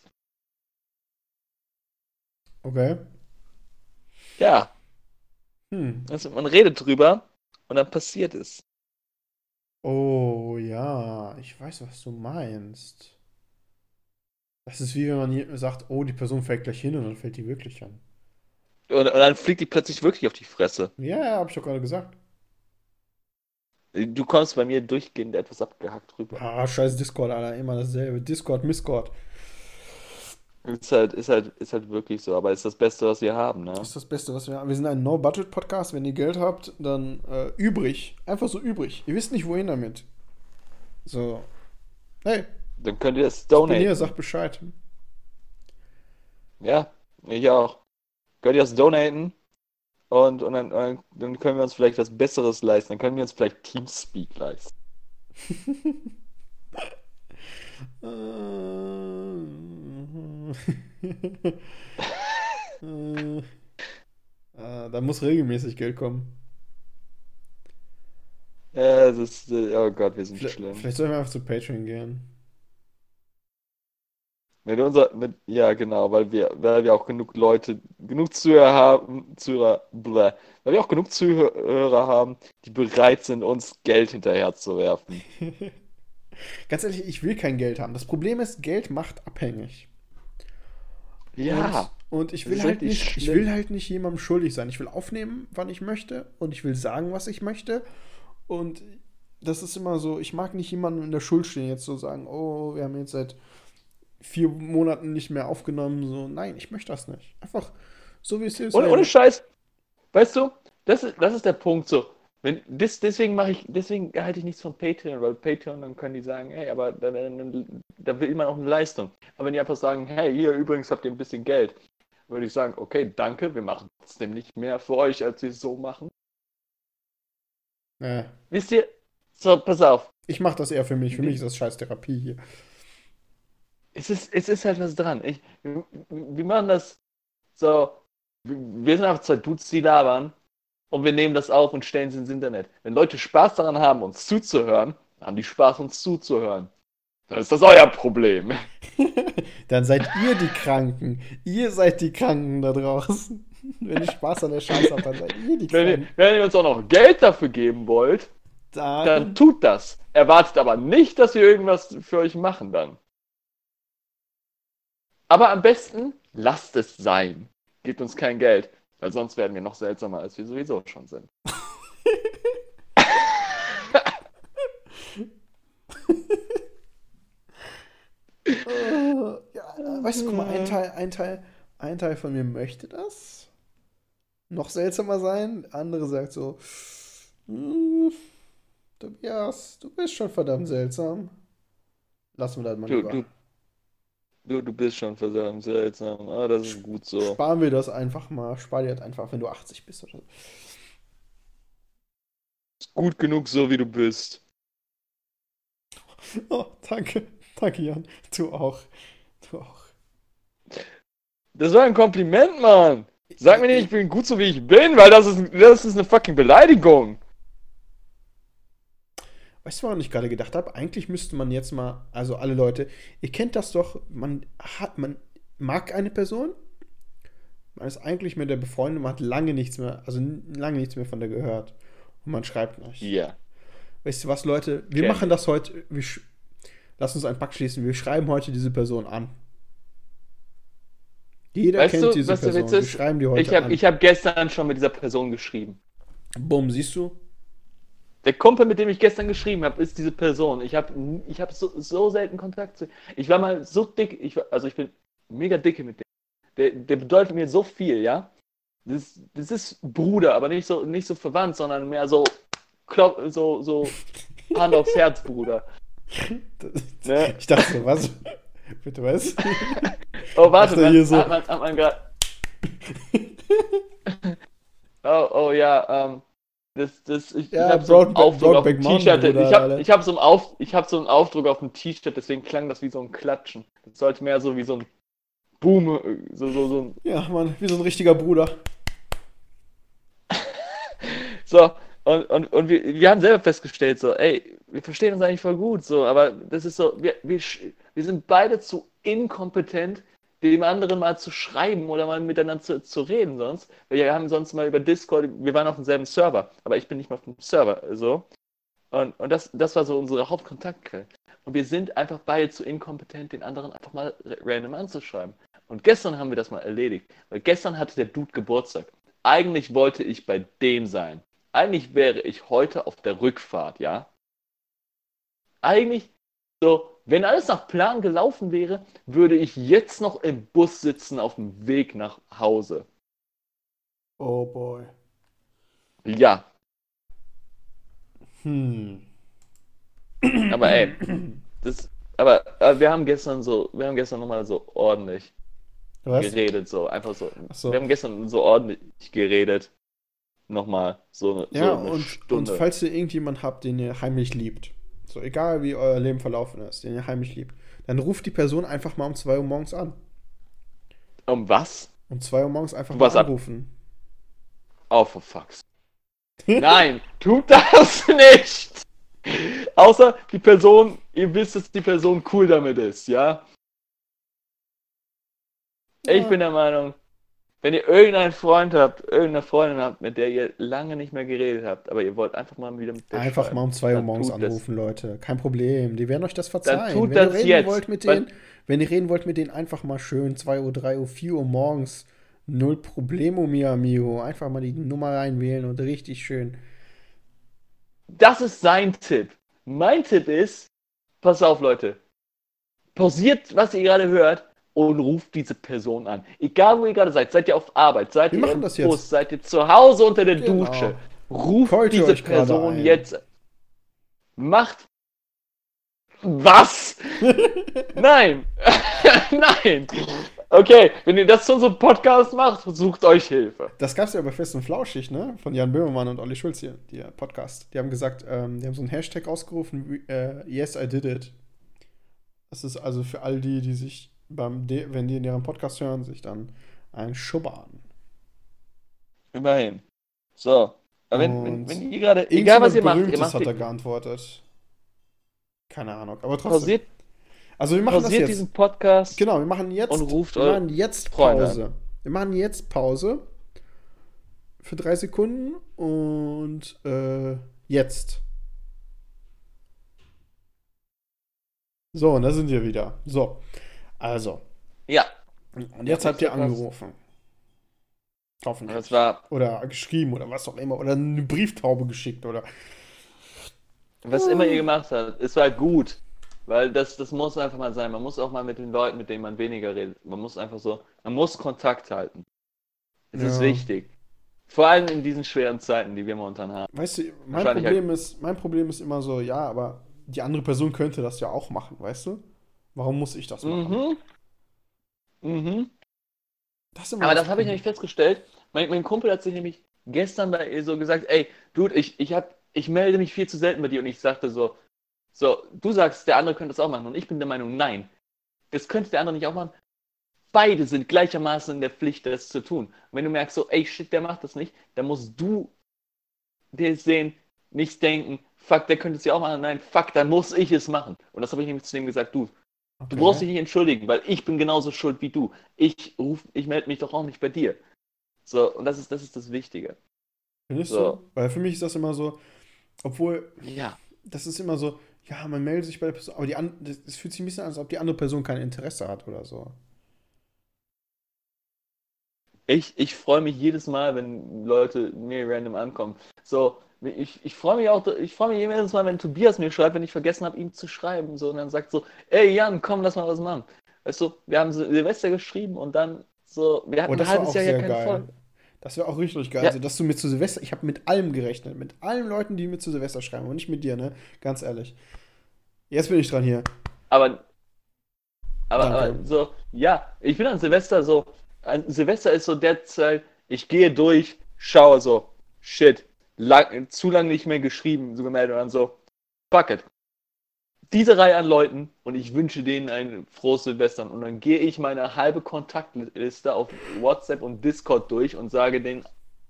S2: Okay.
S1: Ja,
S2: Hm.
S1: also man redet drüber und dann passiert es.
S2: Oh ja, ich weiß, was du meinst. Das ist wie wenn man sagt, oh, die Person fällt gleich hin und dann fällt die wirklich an.
S1: Und, und dann fliegt die plötzlich wirklich auf die Fresse.
S2: Ja, ja, hab ich doch gerade gesagt.
S1: Du kommst bei mir durchgehend etwas abgehackt rüber.
S2: Ah, scheiß Discord, Alter, immer dasselbe. Discord, Misscord.
S1: Ist halt, ist halt, ist halt wirklich so, aber ist das Beste, was wir haben, ne?
S2: Ist das Beste, was wir haben. Wir sind ein No-Budget-Podcast. Wenn ihr Geld habt, dann äh, übrig. Einfach so übrig. Ihr wisst nicht, wohin damit. So. Hey,
S1: Dann könnt ihr das
S2: ich bin hier,
S1: donaten.
S2: sag Bescheid.
S1: Ja, ich auch. Könnt ihr das donaten? Und, und dann, dann dann können wir uns vielleicht was Besseres leisten. Dann können wir uns vielleicht Teamspeak leisten.
S2: Äh, [LAUGHS] äh, da muss regelmäßig Geld kommen.
S1: Ja, das ist, oh Gott, wir sind
S2: Vielleicht,
S1: schlimm.
S2: vielleicht sollen wir einfach zu Patreon gehen.
S1: Mit unser, mit, ja, genau, weil wir, weil wir auch genug Leute, genug Zuhörer haben, Zuhörer, bläh, weil wir auch genug Zuhörer haben, die bereit sind, uns Geld hinterherzuwerfen. [LAUGHS]
S2: Ganz ehrlich, ich will kein Geld haben. Das Problem ist, Geld macht abhängig.
S1: Ja,
S2: Und, und ich will halt nicht, ich will halt nicht jemandem schuldig sein. Ich will aufnehmen, wann ich möchte und ich will sagen, was ich möchte. Und das ist immer so, ich mag nicht jemandem in der Schuld stehen, jetzt so sagen, oh, wir haben jetzt seit vier Monaten nicht mehr aufgenommen. So, nein, ich möchte das nicht. Einfach so, wie es ist.
S1: ohne, ohne Scheiß, weißt du, das ist, das ist der Punkt so. Wenn, des, deswegen mache ich, deswegen halte ich nichts von Patreon, weil Patreon, dann können die sagen, hey, aber da, da, will man auch eine Leistung. Aber wenn die einfach sagen, hey, hier übrigens habt ihr ein bisschen Geld, würde ich sagen, okay, danke, wir machen trotzdem nicht mehr für euch, als wir es so machen.
S2: Ja,
S1: Wisst ihr, so, pass auf,
S2: ich mache das eher für mich. Für mich ist das scheiß Therapie hier.
S1: Es ist, es ist halt was dran. Ich, wir, machen das so, wir sind einfach zwei Dudes, die labern und wir nehmen das auf und stellen es ins Internet. Wenn Leute Spaß daran haben, uns zuzuhören, haben die Spaß, uns zuzuhören. Dann ist das euer Problem. [LAUGHS]
S2: Dann seid ihr die Kranken. Ihr seid die Kranken da draußen. Wenn ihr Spaß an der Scheiße habt, dann seid ihr die
S1: Wenn ihr,
S2: Kranken.
S1: wenn ihr uns auch noch Geld dafür geben wollt,
S2: Dann,
S1: dann tut das. Erwartet aber nicht, dass wir irgendwas für euch machen dann. Aber am besten lasst es sein. Gebt uns kein Geld, weil sonst werden wir noch seltsamer, als wir sowieso schon sind.
S2: Äh, [LAUGHS] ja, weißt du, guck mal, ein Teil, ein Teil, ein Teil von mir möchte das noch seltsamer sein. Der andere sagt so, "Hm, Tobias, du bist schon verdammt seltsam. Lassen wir das mal
S1: Du,
S2: lieber.
S1: du, du, du bist schon verdammt seltsam. Ah, das ist gut so.
S2: Sparen wir das einfach mal. Spar dir das einfach, wenn du 80 bist oder so.
S1: Ist gut genug so, wie du bist. [LAUGHS]
S2: Oh, danke. Danke, Jan. Du auch. Du auch.
S1: Das war ein Kompliment, Mann. Sag mir nicht, ich bin gut so, wie ich bin, weil das ist, das ist eine fucking Beleidigung.
S2: Weißt du, woran ich gerade gedacht habe? Eigentlich müsste man jetzt mal, also alle Leute, ihr kennt das doch, man hat, man mag eine Person, man ist eigentlich mit der befreundet, man hat lange nichts mehr, also lange nichts mehr von der gehört. Und man schreibt nicht.
S1: Ja.
S2: Weißt du was, Leute? Wir
S1: Kenn
S2: machen das heute, wir lass uns einen Pakt schließen, wir schreiben heute diese Person an. Jeder
S1: Weißt
S2: kennt
S1: du,
S2: diese Person. Wir schreiben die heute
S1: Ich habe
S2: an.
S1: ich hab gestern schon mit dieser Person geschrieben.
S2: Bumm, siehst du?
S1: Der Kumpel, mit dem ich gestern geschrieben habe, ist diese Person. Ich habe ich hab so, so selten Kontakt zu Ich war mal so dick, ich, war- also ich bin mega dicke mit dem. Der, der bedeutet mir so viel, ja? Das, das ist Bruder, aber nicht so, nicht so verwandt, sondern mehr so, Klop, so, so Hand aufs Herz, Bruder. Ne?
S2: Ich dachte so, was? Bitte was?
S1: Oh, warte, man,
S2: hier so-
S1: hat man, hat man grad... Oh, oh ja, ähm, das, das, ich,
S2: Ja,
S1: ich habe so einen Aufdruck auf dem T-Shirt. Ich habe hab so, einen auf, ich hab so einen Aufdruck auf dem T-Shirt, deswegen klang das wie so ein Klatschen. Das sollte mehr so wie so ein Boom, äh, so, so, so ein
S2: Ja, Mann, wie so ein richtiger Bruder. [LAUGHS]
S1: So, und, und, und wir, wir haben selber festgestellt, so, ey, wir verstehen uns eigentlich voll gut, so, aber das ist so, wir, wir, wir sind beide zu inkompetent, dem anderen mal zu schreiben oder mal miteinander zu, zu reden sonst. Wir haben sonst mal über Discord, wir waren auf demselben Server, aber ich bin nicht mehr auf dem Server, so. Und, und das, das war so unsere Hauptkontaktquelle. Und wir sind einfach beide zu inkompetent, den anderen einfach mal random anzuschreiben. Und gestern haben wir das mal erledigt, weil gestern hatte der Dude Geburtstag. Eigentlich wollte ich bei dem sein. eigentlich wäre ich heute auf der Rückfahrt, ja. Eigentlich so, wenn alles nach Plan gelaufen wäre, würde ich jetzt noch im Bus sitzen auf dem Weg nach Hause.
S2: Oh boy.
S1: Ja,
S2: Hm.
S1: aber ey, das, aber, aber wir haben gestern so, wir haben gestern nochmal so ordentlich
S2: Was?
S1: geredet, so einfach so.
S2: So.
S1: Wir haben gestern so ordentlich geredet. Nochmal so eine,
S2: Ja,
S1: so eine
S2: und, und
S1: Stunde.
S2: falls ihr irgendjemand habt, den ihr heimlich liebt, so egal wie euer Leben verlaufen ist, den ihr heimlich liebt, dann ruft die Person einfach mal um 2 Uhr morgens an.
S1: Um was?
S2: Um 2 Uhr morgens einfach
S1: Was
S2: mal
S1: an-
S2: anrufen.
S1: Oh, for fuck's. [LAUGHS] Nein, tut das [LAUGHS] nicht! Außer die Person, ihr wisst, dass die Person cool damit ist, ja? Ich
S2: Ja.
S1: bin der Meinung, wenn ihr irgendeinen Freund habt, irgendeine Freundin habt, mit der ihr lange nicht mehr geredet habt, aber ihr wollt einfach mal wieder mit der
S2: Einfach
S1: schreiben,
S2: mal um 2 Uhr
S1: dann
S2: morgens
S1: tut das.
S2: anrufen, Leute. Kein Problem. Die werden euch das verzeihen.
S1: tut
S2: wenn ihr
S1: das
S2: reden
S1: jetzt,
S2: wollt mit denen, wenn ihr reden wollt mit denen, einfach mal schön 2 Uhr, 3 Uhr, 4 Uhr morgens. Null Problemo, mi amigo. Einfach mal die Nummer reinwählen und richtig schön.
S1: Das ist sein Tipp. Mein Tipp ist, pass auf, Leute. Pausiert, was ihr gerade hört und ruft diese Person an. Egal, wo ihr gerade seid. Seid ihr auf Arbeit, seid
S2: Wir
S1: ihr im
S2: das.
S1: Bus, seid ihr zu Hause unter der
S2: Genau.
S1: Dusche. Ruft
S2: Callt
S1: diese Person jetzt. Macht. Was? [LAUGHS] Nein! [LAUGHS] Nein! Okay, wenn ihr das zu unserem Podcast macht, sucht euch Hilfe.
S2: Das gab es ja bei Fest und Flauschig, ne? Von Jan Böhmermann und Olli Schulz hier, der Podcast. Die haben gesagt, ähm, die haben so einen Hashtag ausgerufen, äh, Yes, I did it. Das ist also für all die, die sich beim, De wenn die in ihrem Podcast hören, sich dann ein Schubbern.
S1: Immerhin. So. Aber wenn, wenn, wenn ihr gerade, egal was ihr macht, ihr macht
S2: hat er geantwortet. Keine Ahnung, aber trotzdem.
S1: pausiert,
S2: also wir machen das jetzt.
S1: diesen Podcast.
S2: Genau, wir machen jetzt,
S1: Und ruft
S2: wir machen jetzt
S1: Freunde
S2: Pause. Wir machen jetzt Pause für drei Sekunden und äh, jetzt. So, und da sind wir wieder. So, also.
S1: Ja,
S2: Und jetzt habt ihr angerufen. Hoffentlich.
S1: das war,
S2: Oder geschrieben oder was auch immer. Oder eine Brieftaube geschickt oder.
S1: was immer ihr gemacht habt, es war gut. Weil das, das muss einfach mal sein. Man muss auch mal mit den Leuten, mit denen man weniger redet. Man muss einfach so, man muss Kontakt halten. Es ist
S2: Ja.
S1: wichtig. Vor allem in diesen schweren Zeiten, die wir momentan haben.
S2: Weißt du, mein Problem, ist, mein Problem ist immer so, ja, aber die andere Person könnte das ja auch machen, weißt du? Warum muss ich das machen?
S1: Mhm. Mhm.
S2: Das
S1: Aber
S2: das
S1: das habe ich nämlich festgestellt. Mein, mein Kumpel hat sich nämlich gestern bei ihr so gesagt, ey, Dude, ich, ich, hab, ich melde mich viel zu selten bei dir. Und ich sagte so, so, du sagst, der andere könnte das auch machen. Und ich bin der Meinung, nein, das könnte der andere nicht auch machen. Beide sind gleichermaßen in der Pflicht, das zu tun. Und wenn du merkst, so, ey, shit, der macht das nicht, dann musst du dir sehen, nicht denken, fuck, der könnte es ja auch machen. Nein, fuck, dann muss ich es machen. Und das habe ich nämlich zu dem gesagt, du, Du
S2: Okay.
S1: brauchst dich nicht entschuldigen, weil ich bin genauso schuld wie du. Ich ruf, ich melde mich doch auch nicht bei dir. So, und das ist, das ist das Wichtige.
S2: Findest
S1: So.
S2: du? Weil für mich ist das immer so, obwohl,
S1: Ja.
S2: das ist immer so, ja, man meldet sich bei der Person, aber die an, das, das fühlt sich ein bisschen an, als ob die andere Person kein Interesse hat oder so.
S1: Ich, ich freue mich jedes Mal, wenn Leute mir random ankommen. So, ich, ich freue mich auch, ich freue mich jedes Mal, wenn Tobias mir schreibt, wenn ich vergessen habe, ihm zu schreiben. So, und dann sagt so, ey Jan, komm, lass mal was machen. Weißt du, wir haben Sil- Silvester geschrieben und dann so, wir hatten
S2: Oh,
S1: ein halbes Jahr ja keine
S2: geil.
S1: Folge.
S2: Das wäre auch richtig geil.
S1: Ja.
S2: Also, dass du mir zu Silvester, ich habe mit allem gerechnet, mit allen Leuten, die mir zu Silvester schreiben, aber nicht mit dir, ne? Ganz ehrlich. Jetzt bin ich dran hier.
S1: Aber, aber,
S2: Danke.
S1: aber so, ja, ich bin an Silvester so, an Silvester ist so der Zeit, ich gehe durch, schaue so, shit, lang, zu lange nicht mehr geschrieben, so gemeldet und dann so, fuck it. Diese Reihe an Leuten und ich wünsche denen ein frohes Silvester und dann gehe ich meine halbe Kontaktliste auf WhatsApp und Discord durch und sage denen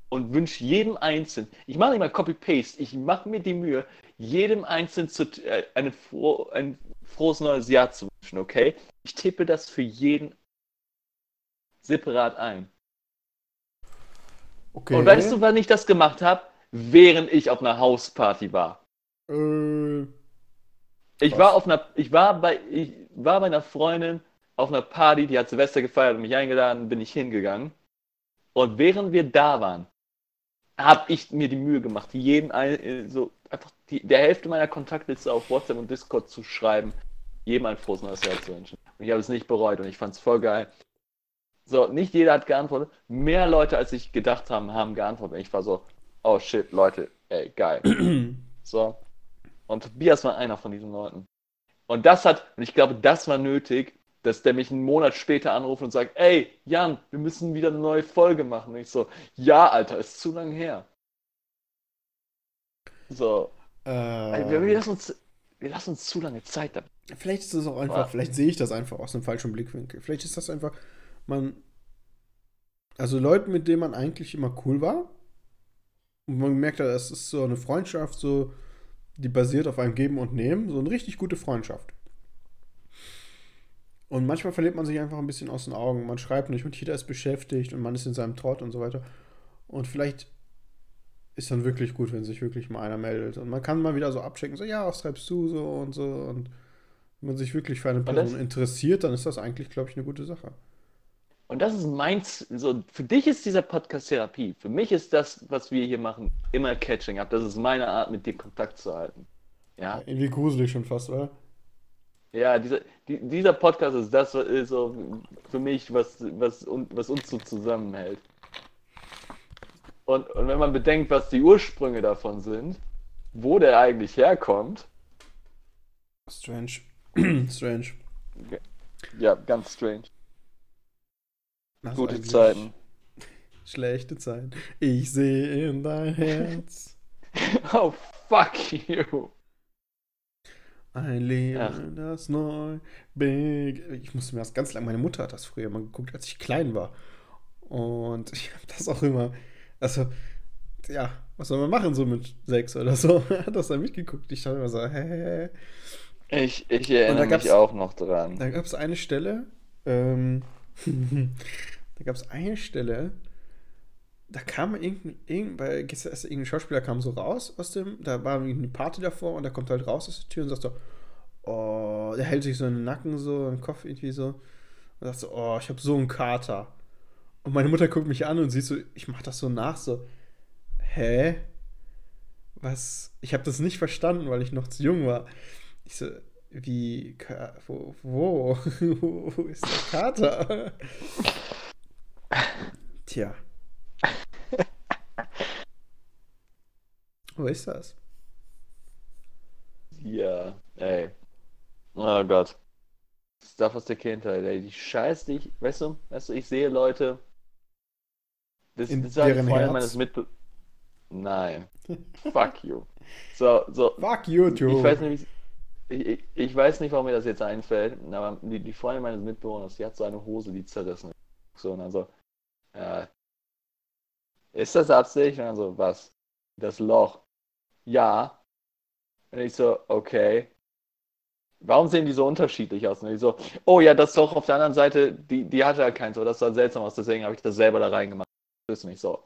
S1: und wünsche jedem Einzelnen, ich mache nicht mal Copy-Paste, ich mache mir die Mühe, jedem Einzelnen zu, äh, eine ein frohes neues Jahr zu wünschen, okay? Ich tippe das für jeden separat ein.
S2: Okay.
S1: Und weißt du, wann ich das gemacht habe? Während ich auf einer Hausparty war.
S2: Äh,
S1: Ich
S2: Was?
S1: war auf einer, ich war bei, ich war bei einer Freundin auf einer Party, die hat Silvester gefeiert und mich eingeladen, bin ich hingegangen. Und während wir da waren, habe ich mir die Mühe gemacht, jeden ein, äh, so einfach die, der Hälfte meiner Kontaktliste auf WhatsApp und Discord zu schreiben, jedem ein frohes neues Jahr zu wünschen. Und ich habe es nicht bereut und ich fand es voll geil. So, nicht jeder hat geantwortet. Mehr Leute, als ich gedacht habe, haben geantwortet. Ich war so, oh shit, Leute, ey, geil. [CLEARS THROAT] so. Und Tobias war einer von diesen Leuten. Und das hat, und ich glaube, das war nötig, dass der mich einen Monat später anruft und sagt, ey, Jan, wir müssen wieder eine neue Folge machen. Und ich so, ja, Alter, ist zu lang her. So. Äh, wir, wir, lassen uns, wir lassen uns zu lange Zeit damit.
S2: Vielleicht ist es auch einfach, ja. vielleicht sehe ich das einfach aus einem falschen Blickwinkel. Vielleicht ist das einfach, man, also Leute, mit denen man eigentlich immer cool war, und man merkt ja, das ist so eine Freundschaft, so, die basiert auf einem Geben und Nehmen, so eine richtig gute Freundschaft. Und manchmal verliert man sich einfach ein bisschen aus den Augen. Man schreibt nicht und jeder ist beschäftigt und man ist in seinem Trott und so weiter. Und vielleicht ist dann wirklich gut, wenn sich wirklich mal einer meldet. Und man kann mal wieder so abchecken, so, ja, was treibst du so und so. Und wenn man sich wirklich für eine Person interessiert, dann ist das eigentlich, glaube ich, eine gute Sache.
S1: Und das ist meins, so, für dich ist dieser Podcast Therapie. Für mich ist das, was wir hier machen, immer Catching Up. Das ist meine Art, mit dir Kontakt zu halten. Ja.
S2: irgendwie gruselig schon fast, oder?
S1: Ja, dieser, die, dieser Podcast ist das ist so für mich, was, was, was uns so zusammenhält. Und, und wenn man bedenkt, was die Ursprünge davon sind, wo der eigentlich herkommt.
S2: Strange. [CLEARS THROAT] strange.
S1: Ja, ganz strange. Gute Zeiten.
S2: Schlechte Zeiten. Ich sehe in dein Herz. [LAUGHS]
S1: oh, fuck you.
S2: Ein Leben, Ach. das neu big. Ich musste mir das ganz lange. Meine Mutter hat das früher mal geguckt, als ich klein war. Und ich habe das auch immer. Also, ja, was soll man machen so mit sechs oder so? [LAUGHS] hat das dann mitgeguckt. Ich dachte immer so, hä?
S1: Ich, ich erinnere mich auch noch dran.
S2: Da gab es eine Stelle, ähm, Da gab es eine Stelle, da kam irgendein, irgendein, irgendein Schauspieler kam so raus aus dem, da war eine Party davor und der kommt halt raus aus der Tür und sagt so, oh, der hält sich so in den Nacken, so im Kopf irgendwie so und sagt so, oh, ich habe so einen Kater. Und meine Mutter guckt mich an und sieht so, ich mach das so nach, so, hä? Was? Ich habe das nicht verstanden, weil ich noch zu jung war. Ich so, wie, wo, [LAUGHS] wo, wo ist der Kater? Tja. Wo ist das?
S1: Ja, ey. Oh Gott. Stuff aus der Kindheit, ey. Die Scheiße, die ich, weißt du, weißt du, ich sehe Leute. Das, In das deren Freunde meines Mitbe Nein. [LAUGHS] Fuck you. So, so.
S2: Fuck you,
S1: too. Ich weiß nicht, ich, ich, weiß nicht, warum mir das jetzt einfällt, aber die, die Freundin meines Mitbewohners, die hat so eine Hose, die zerrissen ist. So, und also, ja. Ist das Absicht? Und dann so, was? Das Loch. Ja. Und ich so, okay. Warum sehen die so unterschiedlich aus? Und ich so, oh ja, das Loch auf der anderen Seite, die, die hatte ja halt keins, so, das sah seltsam aus, deswegen habe ich das selber da reingemacht. Das ist nicht so.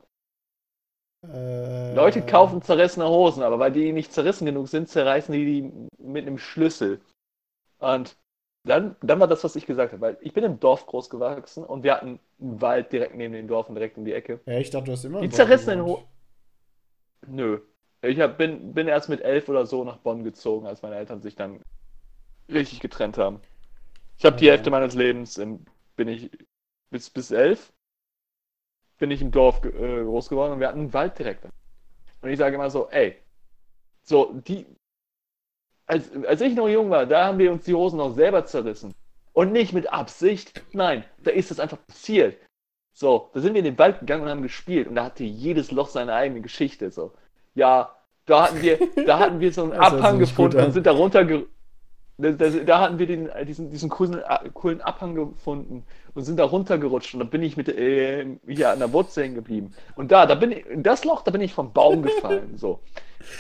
S1: Äh, Leute kaufen zerrissene Hosen, aber weil die nicht zerrissen genug sind, zerreißen die die mit einem Schlüssel. Und dann, dann war das, was ich gesagt habe, weil ich bin im Dorf groß gewachsen und wir hatten einen Wald direkt neben dem Dorf und direkt um die Ecke.
S2: Ja, ich dachte, du hast immer.
S1: Die zerrissenen Hosen. Nö. Ich hab, bin, bin erst mit elf oder so nach Bonn gezogen, als meine Eltern sich dann richtig getrennt haben. Ich habe okay. die Hälfte meines Lebens im, bin ich bis, bis elf bin ich im Dorf äh, groß geworden und wir hatten einen Wald direkt. Und ich sage immer so, ey, so, die, als, als ich noch jung war, da haben wir uns die Hosen noch selber zerrissen. Und nicht mit Absicht. Nein, da ist das einfach passiert. So, da sind wir in den Wald gegangen und haben gespielt und da hatte jedes Loch seine eigene Geschichte. So, ja, da hatten wir, da hatten wir so einen Abhang gefunden und sind da runtergerutscht. Da, da, da, hatten wir den, diesen, diesen coolen, coolen Abhang gefunden und sind da runtergerutscht und dann bin ich mit äh, hier an der Wurzel hängen geblieben. Und da, da bin ich, das Loch, da bin ich vom Baum gefallen. So.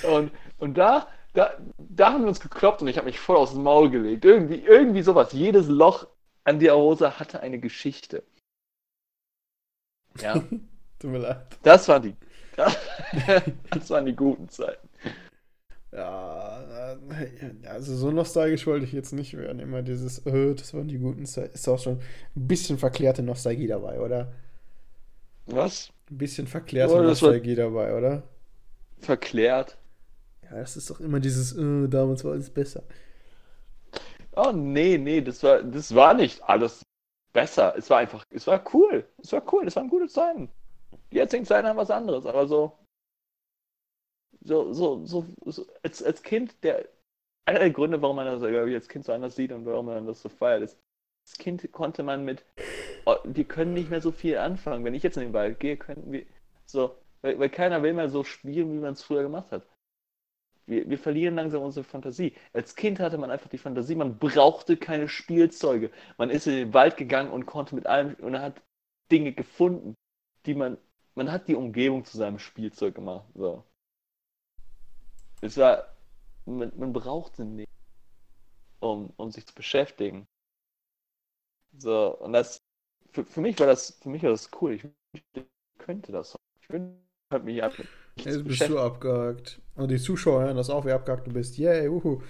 S1: Und, und da, da, da haben wir uns gekloppt und ich habe mich voll aus dem Maul gelegt. Irgendwie, irgendwie sowas. Jedes Loch an der Hose hatte eine Geschichte. Ja. [LAUGHS]
S2: Tut mir leid.
S1: Das waren die. Das, [LAUGHS] das waren die guten Zeiten.
S2: Ja, also so nostalgisch wollte ich jetzt nicht werden. Immer dieses, oh, das waren die guten Zeiten. Ist auch schon ein bisschen verklärte Nostalgie dabei, oder?
S1: Was?
S2: Ein bisschen verklärte
S1: Oh,
S2: Nostalgie dabei, oder?
S1: Verklärt.
S2: Ja, das ist doch immer dieses, äh, damals war alles besser.
S1: Oh nee, nee, das war, das war nicht alles besser. Es war einfach, es war cool. Es war cool, es waren gute Zeiten. Die jetzigen Zeiten haben was anderes, aber so, so, so, so, so als, als Kind, der, einer der Gründe, warum man das ich, als Kind so anders sieht und warum man das so feiert, ist, als Kind konnte man mit, oh, wir können nicht mehr so viel anfangen. Wenn ich jetzt in den Wald gehe, könnten wir, so, weil, weil keiner will mehr so spielen, wie man es früher gemacht hat. Wir, wir verlieren langsam unsere Fantasie. Als Kind hatte man einfach die Fantasie, man brauchte keine Spielzeuge. Man ist in den Wald gegangen und konnte mit allem und hat Dinge gefunden, die man, man hat die Umgebung zu seinem Spielzeug gemacht. So. Es war, man, man brauchte nicht, um, um sich zu beschäftigen. So, und das, für, für mich war das, für mich war das cool. Ich ich könnte das. Ich könnte mich nichts
S2: Jetzt bist du abgehakt. Und die Zuschauer hören das auch, wie abgehakt du bist. Yay, uhu.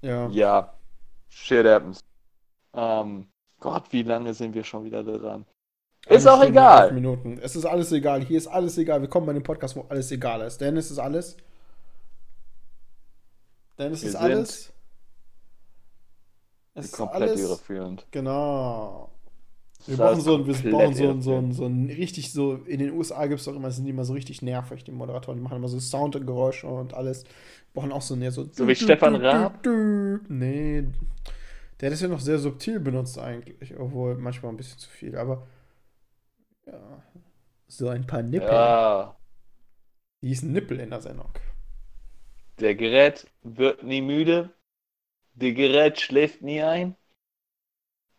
S2: Ja.
S1: Ja, shit happens. Ähm, Gott, wie lange sind wir schon wieder dran? Ist auch
S2: Stunde,
S1: egal.
S2: Minuten. Es ist alles egal. Hier ist alles egal. Wir kommen bei dem Podcast, wo alles egal ist. Dennis ist alles. Dennis
S1: Wir
S2: ist alles. Es ist
S1: Komplett
S2: alles.
S1: irreführend.
S2: Genau. Wir brauchen so ein, wir brauchen so ein, so ein, so ein richtig so, in den USA gibt es doch immer, sind die immer so richtig nervig, die Moderatoren, die machen immer so Sound und Geräusche und alles. Wir brauchen auch so ein, so.
S1: So wie Stefan Raab?
S2: Nee. Der hat das ja noch sehr subtil benutzt eigentlich, obwohl manchmal ein bisschen zu viel, aber ja. So ein paar Nippel.
S1: Ja,
S2: Die hießen Nippel in der Sendung.
S1: Der Gerät wird nie müde. Der Gerät schläft nie ein.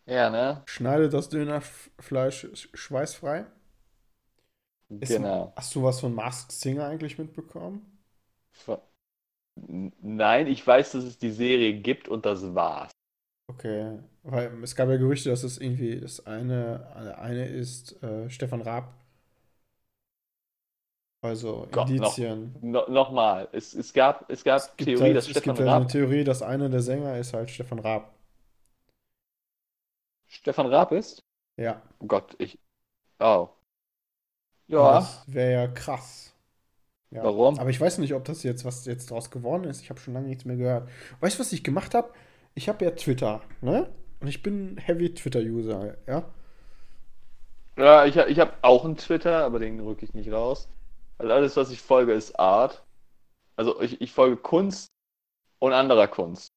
S1: Ja, ne?
S2: Schneidet das Dönerfleisch sch- schweißfrei. Ist-
S1: Genau.
S2: Hast du was von Masked Singer eigentlich mitbekommen?
S1: Nein, ich weiß, dass es die Serie gibt und das war's.
S2: Okay, weil es gab ja Gerüchte, dass es irgendwie das eine, eine ist äh, Stefan Raab. Also
S1: Gott, noch-
S2: Indizien.
S1: No, Nochmal, es, es gab, es gab
S2: Es gibt
S1: Theorie,
S2: halt,
S1: dass
S2: es
S1: Stefan
S2: gibt ja eine
S1: Raab,
S2: Theorie, dass einer der Sänger ist halt Stefan Raab.
S1: Stefan Raab ist?
S2: Ja.
S1: Oh Gott, ich. Oh. Ja,
S2: Das wäre ja krass. Ja.
S1: warum?
S2: Aber ich weiß nicht, ob das jetzt, was jetzt draus geworden ist. Ich habe schon lange nichts mehr gehört. Weißt du, was ich gemacht habe? Ich habe ja Twitter, ne? Und ich bin Heavy Twitter-User, ja?
S1: Ja, ich, ich habe auch einen Twitter, aber den rücke ich nicht raus. Weil alles, was ich folge, ist Art. Also ich, ich folge Kunst und anderer Kunst.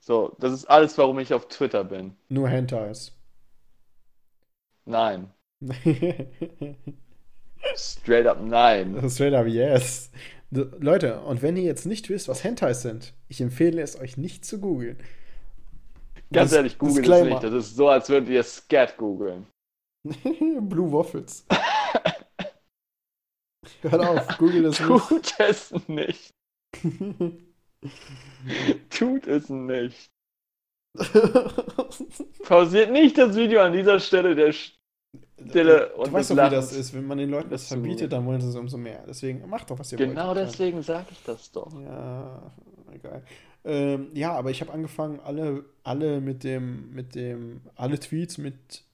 S1: So, das ist alles, warum ich auf Twitter bin.
S2: Nur Hentais.
S1: Nein. [LAUGHS] Straight up nein.
S2: Straight up yes. Leute, und wenn ihr jetzt nicht wisst, was Hentais sind, ich empfehle es euch nicht zu googeln.
S1: Ganz ehrlich, das
S2: Disclaimer.
S1: nicht. Das ist so, als würdet ihr Scat googeln. [LAUGHS]
S2: Blue Waffles. [LAUGHS] Hört auf, google das nicht.
S1: Tut es nicht. Tut es nicht. [LAUGHS] [LAUGHS] Pausiert nicht das Video an dieser Stelle der Stille
S2: du
S1: und
S2: weißt
S1: des
S2: doch, wie das ist. Wenn man den Leuten das verbietet, dann wollen sie es umso mehr. Deswegen macht doch, was ihr
S1: Genau
S2: wollt.
S1: deswegen sage ich das doch.
S2: Ja, egal. Ähm, ja, aber ich habe angefangen, alle, alle mit dem, mit dem, alle Tweets mit,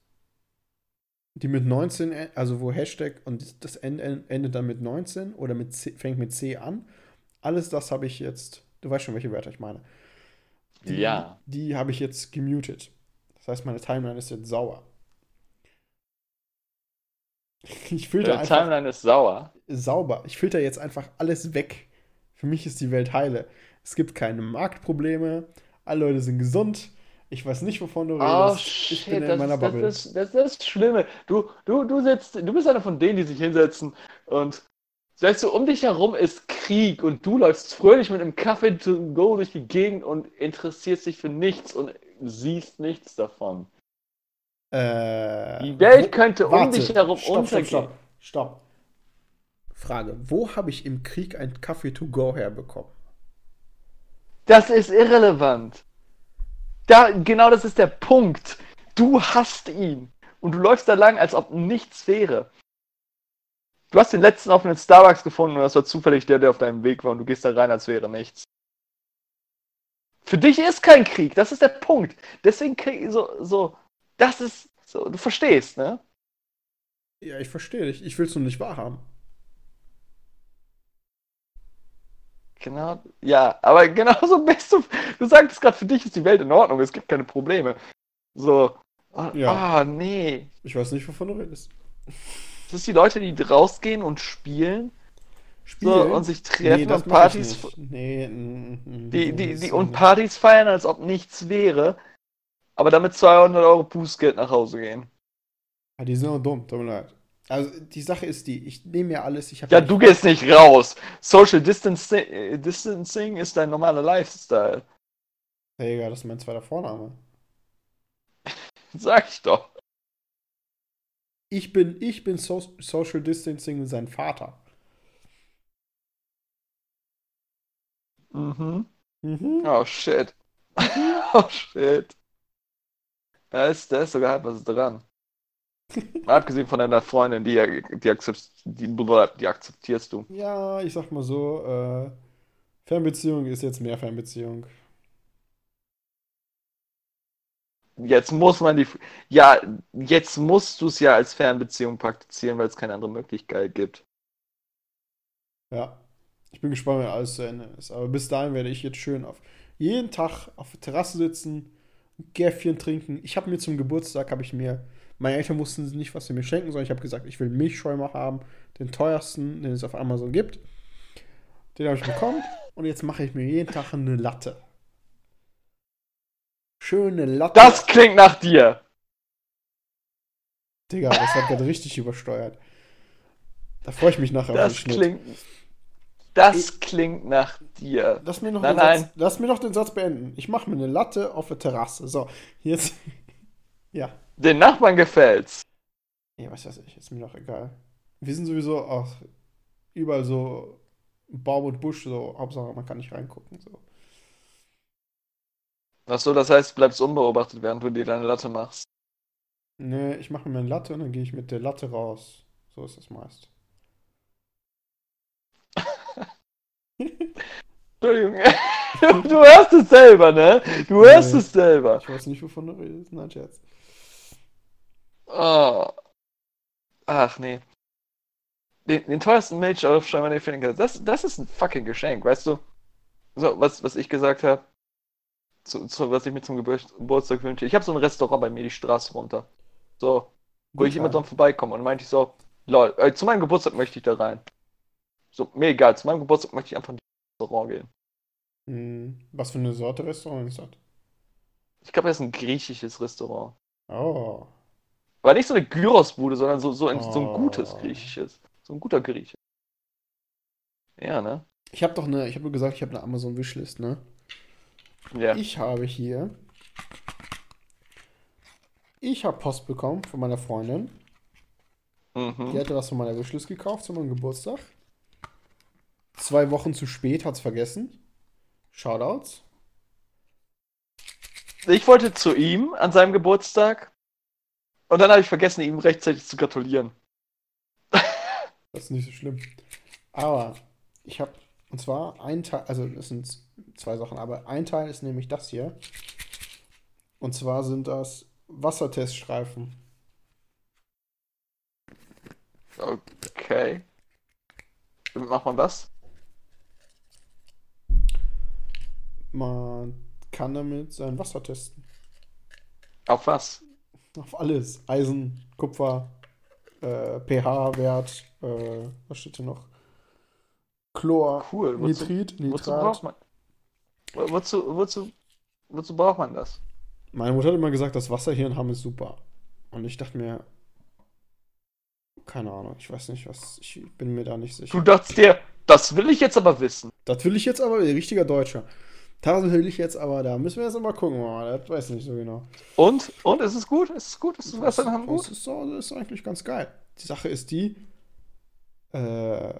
S2: die mit 19, en- also wo Hashtag und das Ende endet dann mit 19 oder mit C, fängt mit C an. Alles das habe ich jetzt, du weißt schon, welche Wörter ich meine. Die,
S1: Ja.
S2: Die habe ich jetzt gemutet. Das heißt, meine Timeline ist jetzt sauer. [LAUGHS] Ich filter
S1: Deine
S2: einfach
S1: Timeline ist sauer.
S2: sauber. Ich filter jetzt einfach alles weg. Für mich ist die Welt heile. Es gibt keine Marktprobleme. Alle Leute sind gesund. Ich weiß nicht, wovon du
S1: Oh
S2: redest. ich bin
S1: shit,
S2: in
S1: das
S2: meiner
S1: ist, das,
S2: Bubble.
S1: ist, das ist das Schlimme. Du, du, du sitzt, du bist einer von denen, die sich hinsetzen und weißt du, um dich herum ist Krieg und du läufst fröhlich mit einem Kaffee to go durch die Gegend und interessierst dich für nichts und siehst nichts davon.
S2: Äh,
S1: Die Welt könnte um
S2: warte.
S1: dich herum
S2: stopp,
S1: untergehen.
S2: Stopp, stopp, stopp. Frage: Wo habe ich im Krieg ein Kaffee to go herbekommen?
S1: Das ist irrelevant. Da, genau das ist der Punkt. Du hast ihn. Und du läufst da lang, als ob nichts wäre. Du hast den letzten offenen Starbucks gefunden und das war zufällig der, der auf deinem Weg war und du gehst da rein, als wäre nichts. Für dich ist kein Krieg, das ist der Punkt. Deswegen Krieg, so, so, das ist, so, du verstehst, ne?
S2: Ja, ich verstehe dich. Ich will es nur nicht wahrhaben.
S1: Genau, ja, aber genauso [LAUGHS] bist du. Du sagtest gerade, für dich ist die Welt in Ordnung, es gibt keine Probleme. So, ah,
S2: Ja.
S1: ah, nee.
S2: Ich weiß nicht, wovon du redest.
S1: Das sind die Leute, die rausgehen und spielen so, und sich treffen
S2: das
S1: und Partys.
S2: Nee,
S1: die, die, die und. Partys feiern, als ob nichts wäre, aber damit 200 Euro Bußgeld nach Hause gehen.
S2: Ja, die sind auch dumm, tut mir leid. Also, die Sache ist die, ich nehme mir alles, ich habe
S1: Ja, du gehst nicht raus. Social Distancing, äh, Distancing ist dein normaler Lifestyle.
S2: Digga, das ist mein zweiter Vorname. [LAUGHS]
S1: Sag ich doch.
S2: Ich bin, ich bin so Social Distancing sein Vater.
S1: Mhm.
S2: Mhm.
S1: Oh shit. [LAUGHS] oh shit. Da ist, da ist sogar halt was dran. [LAUGHS] Abgesehen von deiner Freundin, die, die, akzept, die, die akzeptierst du.
S2: Ja, ich sag mal so, äh, Fernbeziehung ist jetzt mehr Fernbeziehung.
S1: Jetzt muss man die. Ja, jetzt musst du es ja als Fernbeziehung praktizieren, weil es keine andere Möglichkeit gibt.
S2: Ja. Ich bin gespannt, wenn alles zu Ende ist. Aber bis dahin werde ich jetzt schön auf jeden Tag auf der Terrasse sitzen, ein Gäffchen trinken. Ich habe mir zum Geburtstag, habe ich mir, meine Eltern wussten nicht, was sie mir schenken sollen. Ich habe gesagt, ich will Milchschäumer haben, den teuersten, den es auf Amazon gibt. Den habe ich bekommen und jetzt mache ich mir jeden Tag eine Latte. Schöne Latte.
S1: Das klingt nach dir.
S2: Digga, das hat gerade richtig übersteuert. Da freue ich mich nachher auf den
S1: Das
S2: Schnitt.
S1: klingt. Das klingt nach dir.
S2: Lass mir noch
S1: Nein,
S2: den Satz,
S1: nein.
S2: lass mir noch den Satz beenden. Ich mache mir eine Latte auf der Terrasse. So, jetzt. [LAUGHS] ja.
S1: Den Nachbarn gefällt's.
S2: Ja, was weiß ich, ist mir doch egal. Wir sind sowieso auch überall so Baum und Busch, so Hauptsache man kann nicht reingucken. So.
S1: Ach so, das heißt, du bleibst unbeobachtet, während du dir deine Latte machst.
S2: Nee, ich mache mir eine Latte und dann gehe ich mit der Latte raus. So ist das meist. [LAUGHS]
S1: Entschuldigung. [LAUGHS] Du, du hörst es selber, ne? Du hörst
S2: Nee.
S1: es selber.
S2: Ich weiß nicht, wovon du redest. Nein, Scherz.
S1: Oh. Ach nee. Den, den teuersten Milchaufschäumer, den ich finden kann, das, das ist ein fucking Geschenk, weißt du? So, was, was ich gesagt habe, was ich mir zum Gebur Geburtstag wünsche. Ich habe so ein Restaurant bei mir die Straße runter. So, wo ich immer dran vorbeikomme. Und meinte ich so, lol, äh, zu meinem Geburtstag möchte ich da rein. So, mir egal, zu meinem Geburtstag möchte ich einfach in das Restaurant gehen.
S2: Hm, was für eine Sorte Restaurant ist das?
S1: Ich glaube, das ist ein griechisches Restaurant.
S2: Oh.
S1: Aber nicht so eine Gyrosbude, sondern so, so, ein, so ein
S2: Oh.
S1: gutes griechisches. So ein guter Grieche. Ja, ne?
S2: Ich habe doch eine, ich habe nur gesagt, ich habe eine Amazon Wishlist, ne?
S1: Ja.
S2: Ich habe hier. Ich habe Post bekommen von meiner Freundin. Die
S1: Mhm.
S2: hatte was von meiner Wishlist gekauft zu meinem Geburtstag. Zwei Wochen zu spät, hat's vergessen. Shoutouts.
S1: Ich wollte zu ihm an seinem Geburtstag und dann habe ich vergessen, ihm rechtzeitig zu gratulieren. [LAUGHS]
S2: Das ist nicht so schlimm. Aber ich habe, und zwar ein Teil, also das sind zwei Sachen, aber ein Teil ist nämlich das hier. Und zwar sind das Wasserteststreifen.
S1: Okay. Womit macht man das?
S2: Man kann damit sein Wasser testen.
S1: Auf was?
S2: Auf alles. Eisen, Kupfer, äh, pH-Wert, äh, was steht hier noch? Chlor,
S1: Cool. Wozu,
S2: Nitrit,
S1: wozu
S2: Nitrat.
S1: braucht man? Wo- Wozu, wozu, wozu braucht man das?
S2: Meine Mutter hat immer gesagt, das Wasser hier in Hamm ist super. Und ich dachte mir, keine Ahnung, ich weiß nicht, was, ich bin mir da nicht sicher.
S1: Du dachtest dir, das will ich jetzt aber wissen.
S2: Das will ich jetzt aber, richtiger Deutscher. Das will ich jetzt aber, da müssen wir jetzt mal gucken, oh, das weiß ich nicht so genau.
S1: Und? Und? Ist es gut? Ist es gut? Ist das Wasser in Hamburg
S2: Das ist, so, das ist eigentlich ganz geil. Die Sache ist die, äh,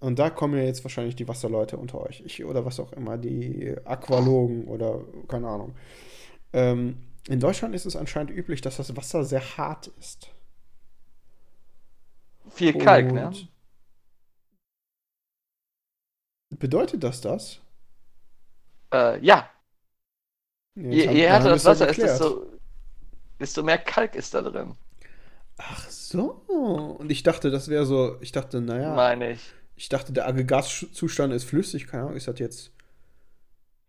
S2: und da kommen ja jetzt wahrscheinlich die Wasserleute unter euch. Ich, oder was auch immer, die Aqualogen oder keine Ahnung. Ähm, in Deutschland ist es anscheinend üblich, dass das Wasser sehr hart ist.
S1: Viel Kalk, ne?
S2: Und Bedeutet das das?
S1: Äh, ja. Je, je härter das Wasser ist, desto, desto mehr Kalk ist da drin.
S2: Ach so. Und ich dachte, das wäre so, ich dachte, naja,
S1: Meine ich.
S2: ich dachte, der Aggregatzustand ist flüssig. Keine Ahnung, ist das jetzt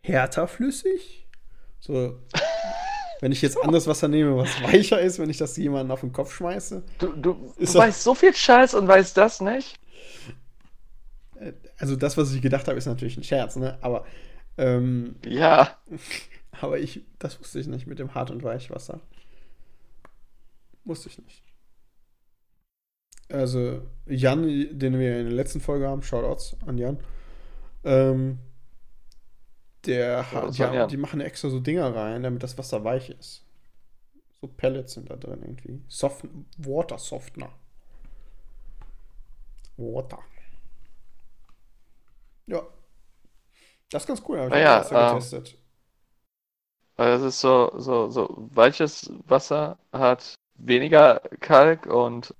S2: härter flüssig? So, [LAUGHS] wenn ich jetzt anderes Wasser nehme, was weicher ist, wenn ich das jemandem auf den Kopf schmeiße.
S1: Du, du, du weißt so viel Scheiß und weißt das nicht?
S2: Äh, Also das, was ich gedacht habe, ist natürlich ein Scherz, ne? Aber, ähm,
S1: Ja. [LAUGHS]
S2: aber ich, das wusste ich nicht mit dem Hart- und Weichwasser. Wusste ich nicht. Also, Jan, den wir in der letzten Folge haben, Shoutouts an Jan, ähm, der hat, haben-
S1: Jan.
S2: die machen extra so Dinger rein, damit das Wasser weich ist. So Pellets sind da drin irgendwie. Soft, Water Softener. Water. Ja. Das ist ganz cool, habe ich
S1: Ah ja,
S2: das ja
S1: ähm,
S2: getestet.
S1: Weil es ist so, so, so weiches Wasser hat weniger Kalk und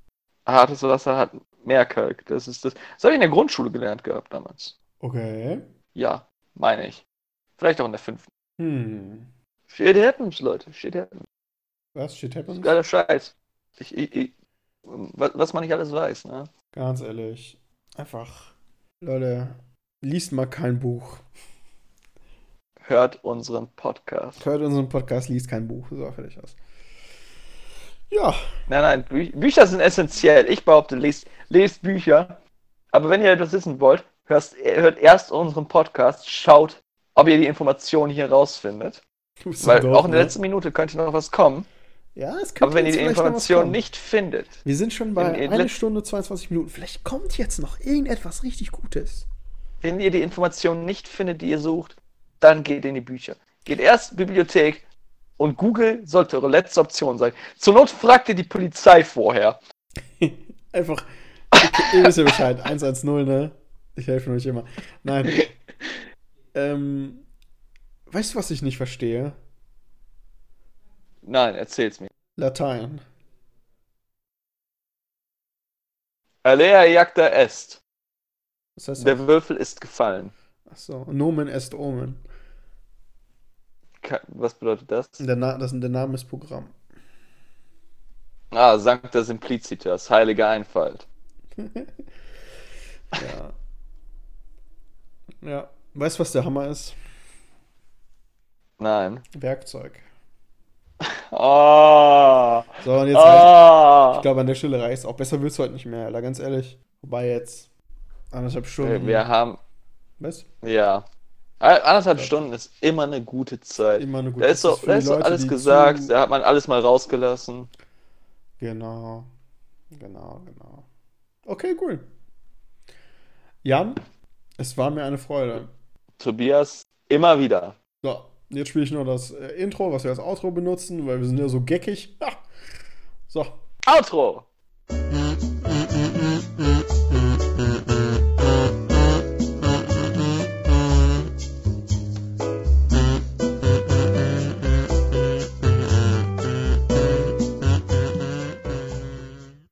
S1: hartes Wasser hat mehr Kalk. Das ist das. Das habe ich in der Grundschule gelernt gehabt damals.
S2: Okay.
S1: Ja, meine ich. Vielleicht auch in der fünften.
S2: Hm.
S1: Shit happens, Leute. Shit happens.
S2: Was? Shit happens?
S1: Geiler Scheiß. Ich, ich, ich, was, was man nicht alles weiß, ne?
S2: Ganz ehrlich. Einfach. Leute, liest mal kein Buch.
S1: Hört unseren Podcast.
S2: Hört unseren Podcast, liest kein Buch. So, fertig aus. Ja.
S1: Nein, nein, Bü Bücher sind essentiell. Ich behaupte, lest, lest Bücher. Aber wenn ihr etwas wissen wollt, hörst, hört erst unseren Podcast, schaut, ob ihr die Informationen hier rausfindet. Weil
S2: doof,
S1: auch in der
S2: ne?
S1: letzten Minute könnte noch was kommen.
S2: Ja, es könnte
S1: Aber wenn ihr die Information nicht findet,
S2: Wir sind schon bei
S1: in- in
S2: einer
S1: letz-
S2: Stunde 22 Minuten. Vielleicht kommt jetzt noch irgendetwas richtig Gutes.
S1: Wenn ihr die Information nicht findet, die ihr sucht, dann geht in die Bücher. Geht erst Bibliothek und Google sollte eure letzte Option sein. Zur Not fragt ihr die Polizei vorher. [LAUGHS]
S2: Einfach. Ihr, ihr wisst ja Bescheid. [LAUGHS] 110, ne? Ich helfe euch immer. Nein. [LAUGHS] ähm. Weißt du, was ich nicht verstehe?
S1: Nein, erzähl's mir.
S2: Latein.
S1: Alea jacta est.
S2: Was heißt das?
S1: Der Würfel ist gefallen.
S2: Achso. Nomen est Omen.
S1: Was bedeutet das?
S2: Der, Na das ist der Name ist Programm.
S1: Ah, Sancta Simplicitas, heilige Einfalt. [LAUGHS]
S2: Ja. Ja. Weißt du, was der Hammer ist?
S1: Nein.
S2: Werkzeug. [LAUGHS]
S1: Ah.
S2: So, und jetzt reicht,
S1: ah.
S2: ich glaube, an der Stelle reicht es auch. Besser wird's heute nicht mehr, Alter, ganz ehrlich. Wobei jetzt anderthalb Stunden.
S1: wir, haben,
S2: Was?
S1: ja. Anderthalb Stunden ist immer eine gute Zeit.
S2: Immer eine gute
S1: Da ist so, da ist so
S2: Leute,
S1: alles gesagt,
S2: zu-
S1: da hat man alles mal rausgelassen.
S2: Genau. Genau, genau. Okay, cool. Jan, es war mir eine Freude.
S1: Tobias, immer wieder.
S2: So, jetzt spiele ich nur das äh, Intro, was wir als Outro benutzen, weil wir sind ja so geckig. Ha! So.
S1: Outro!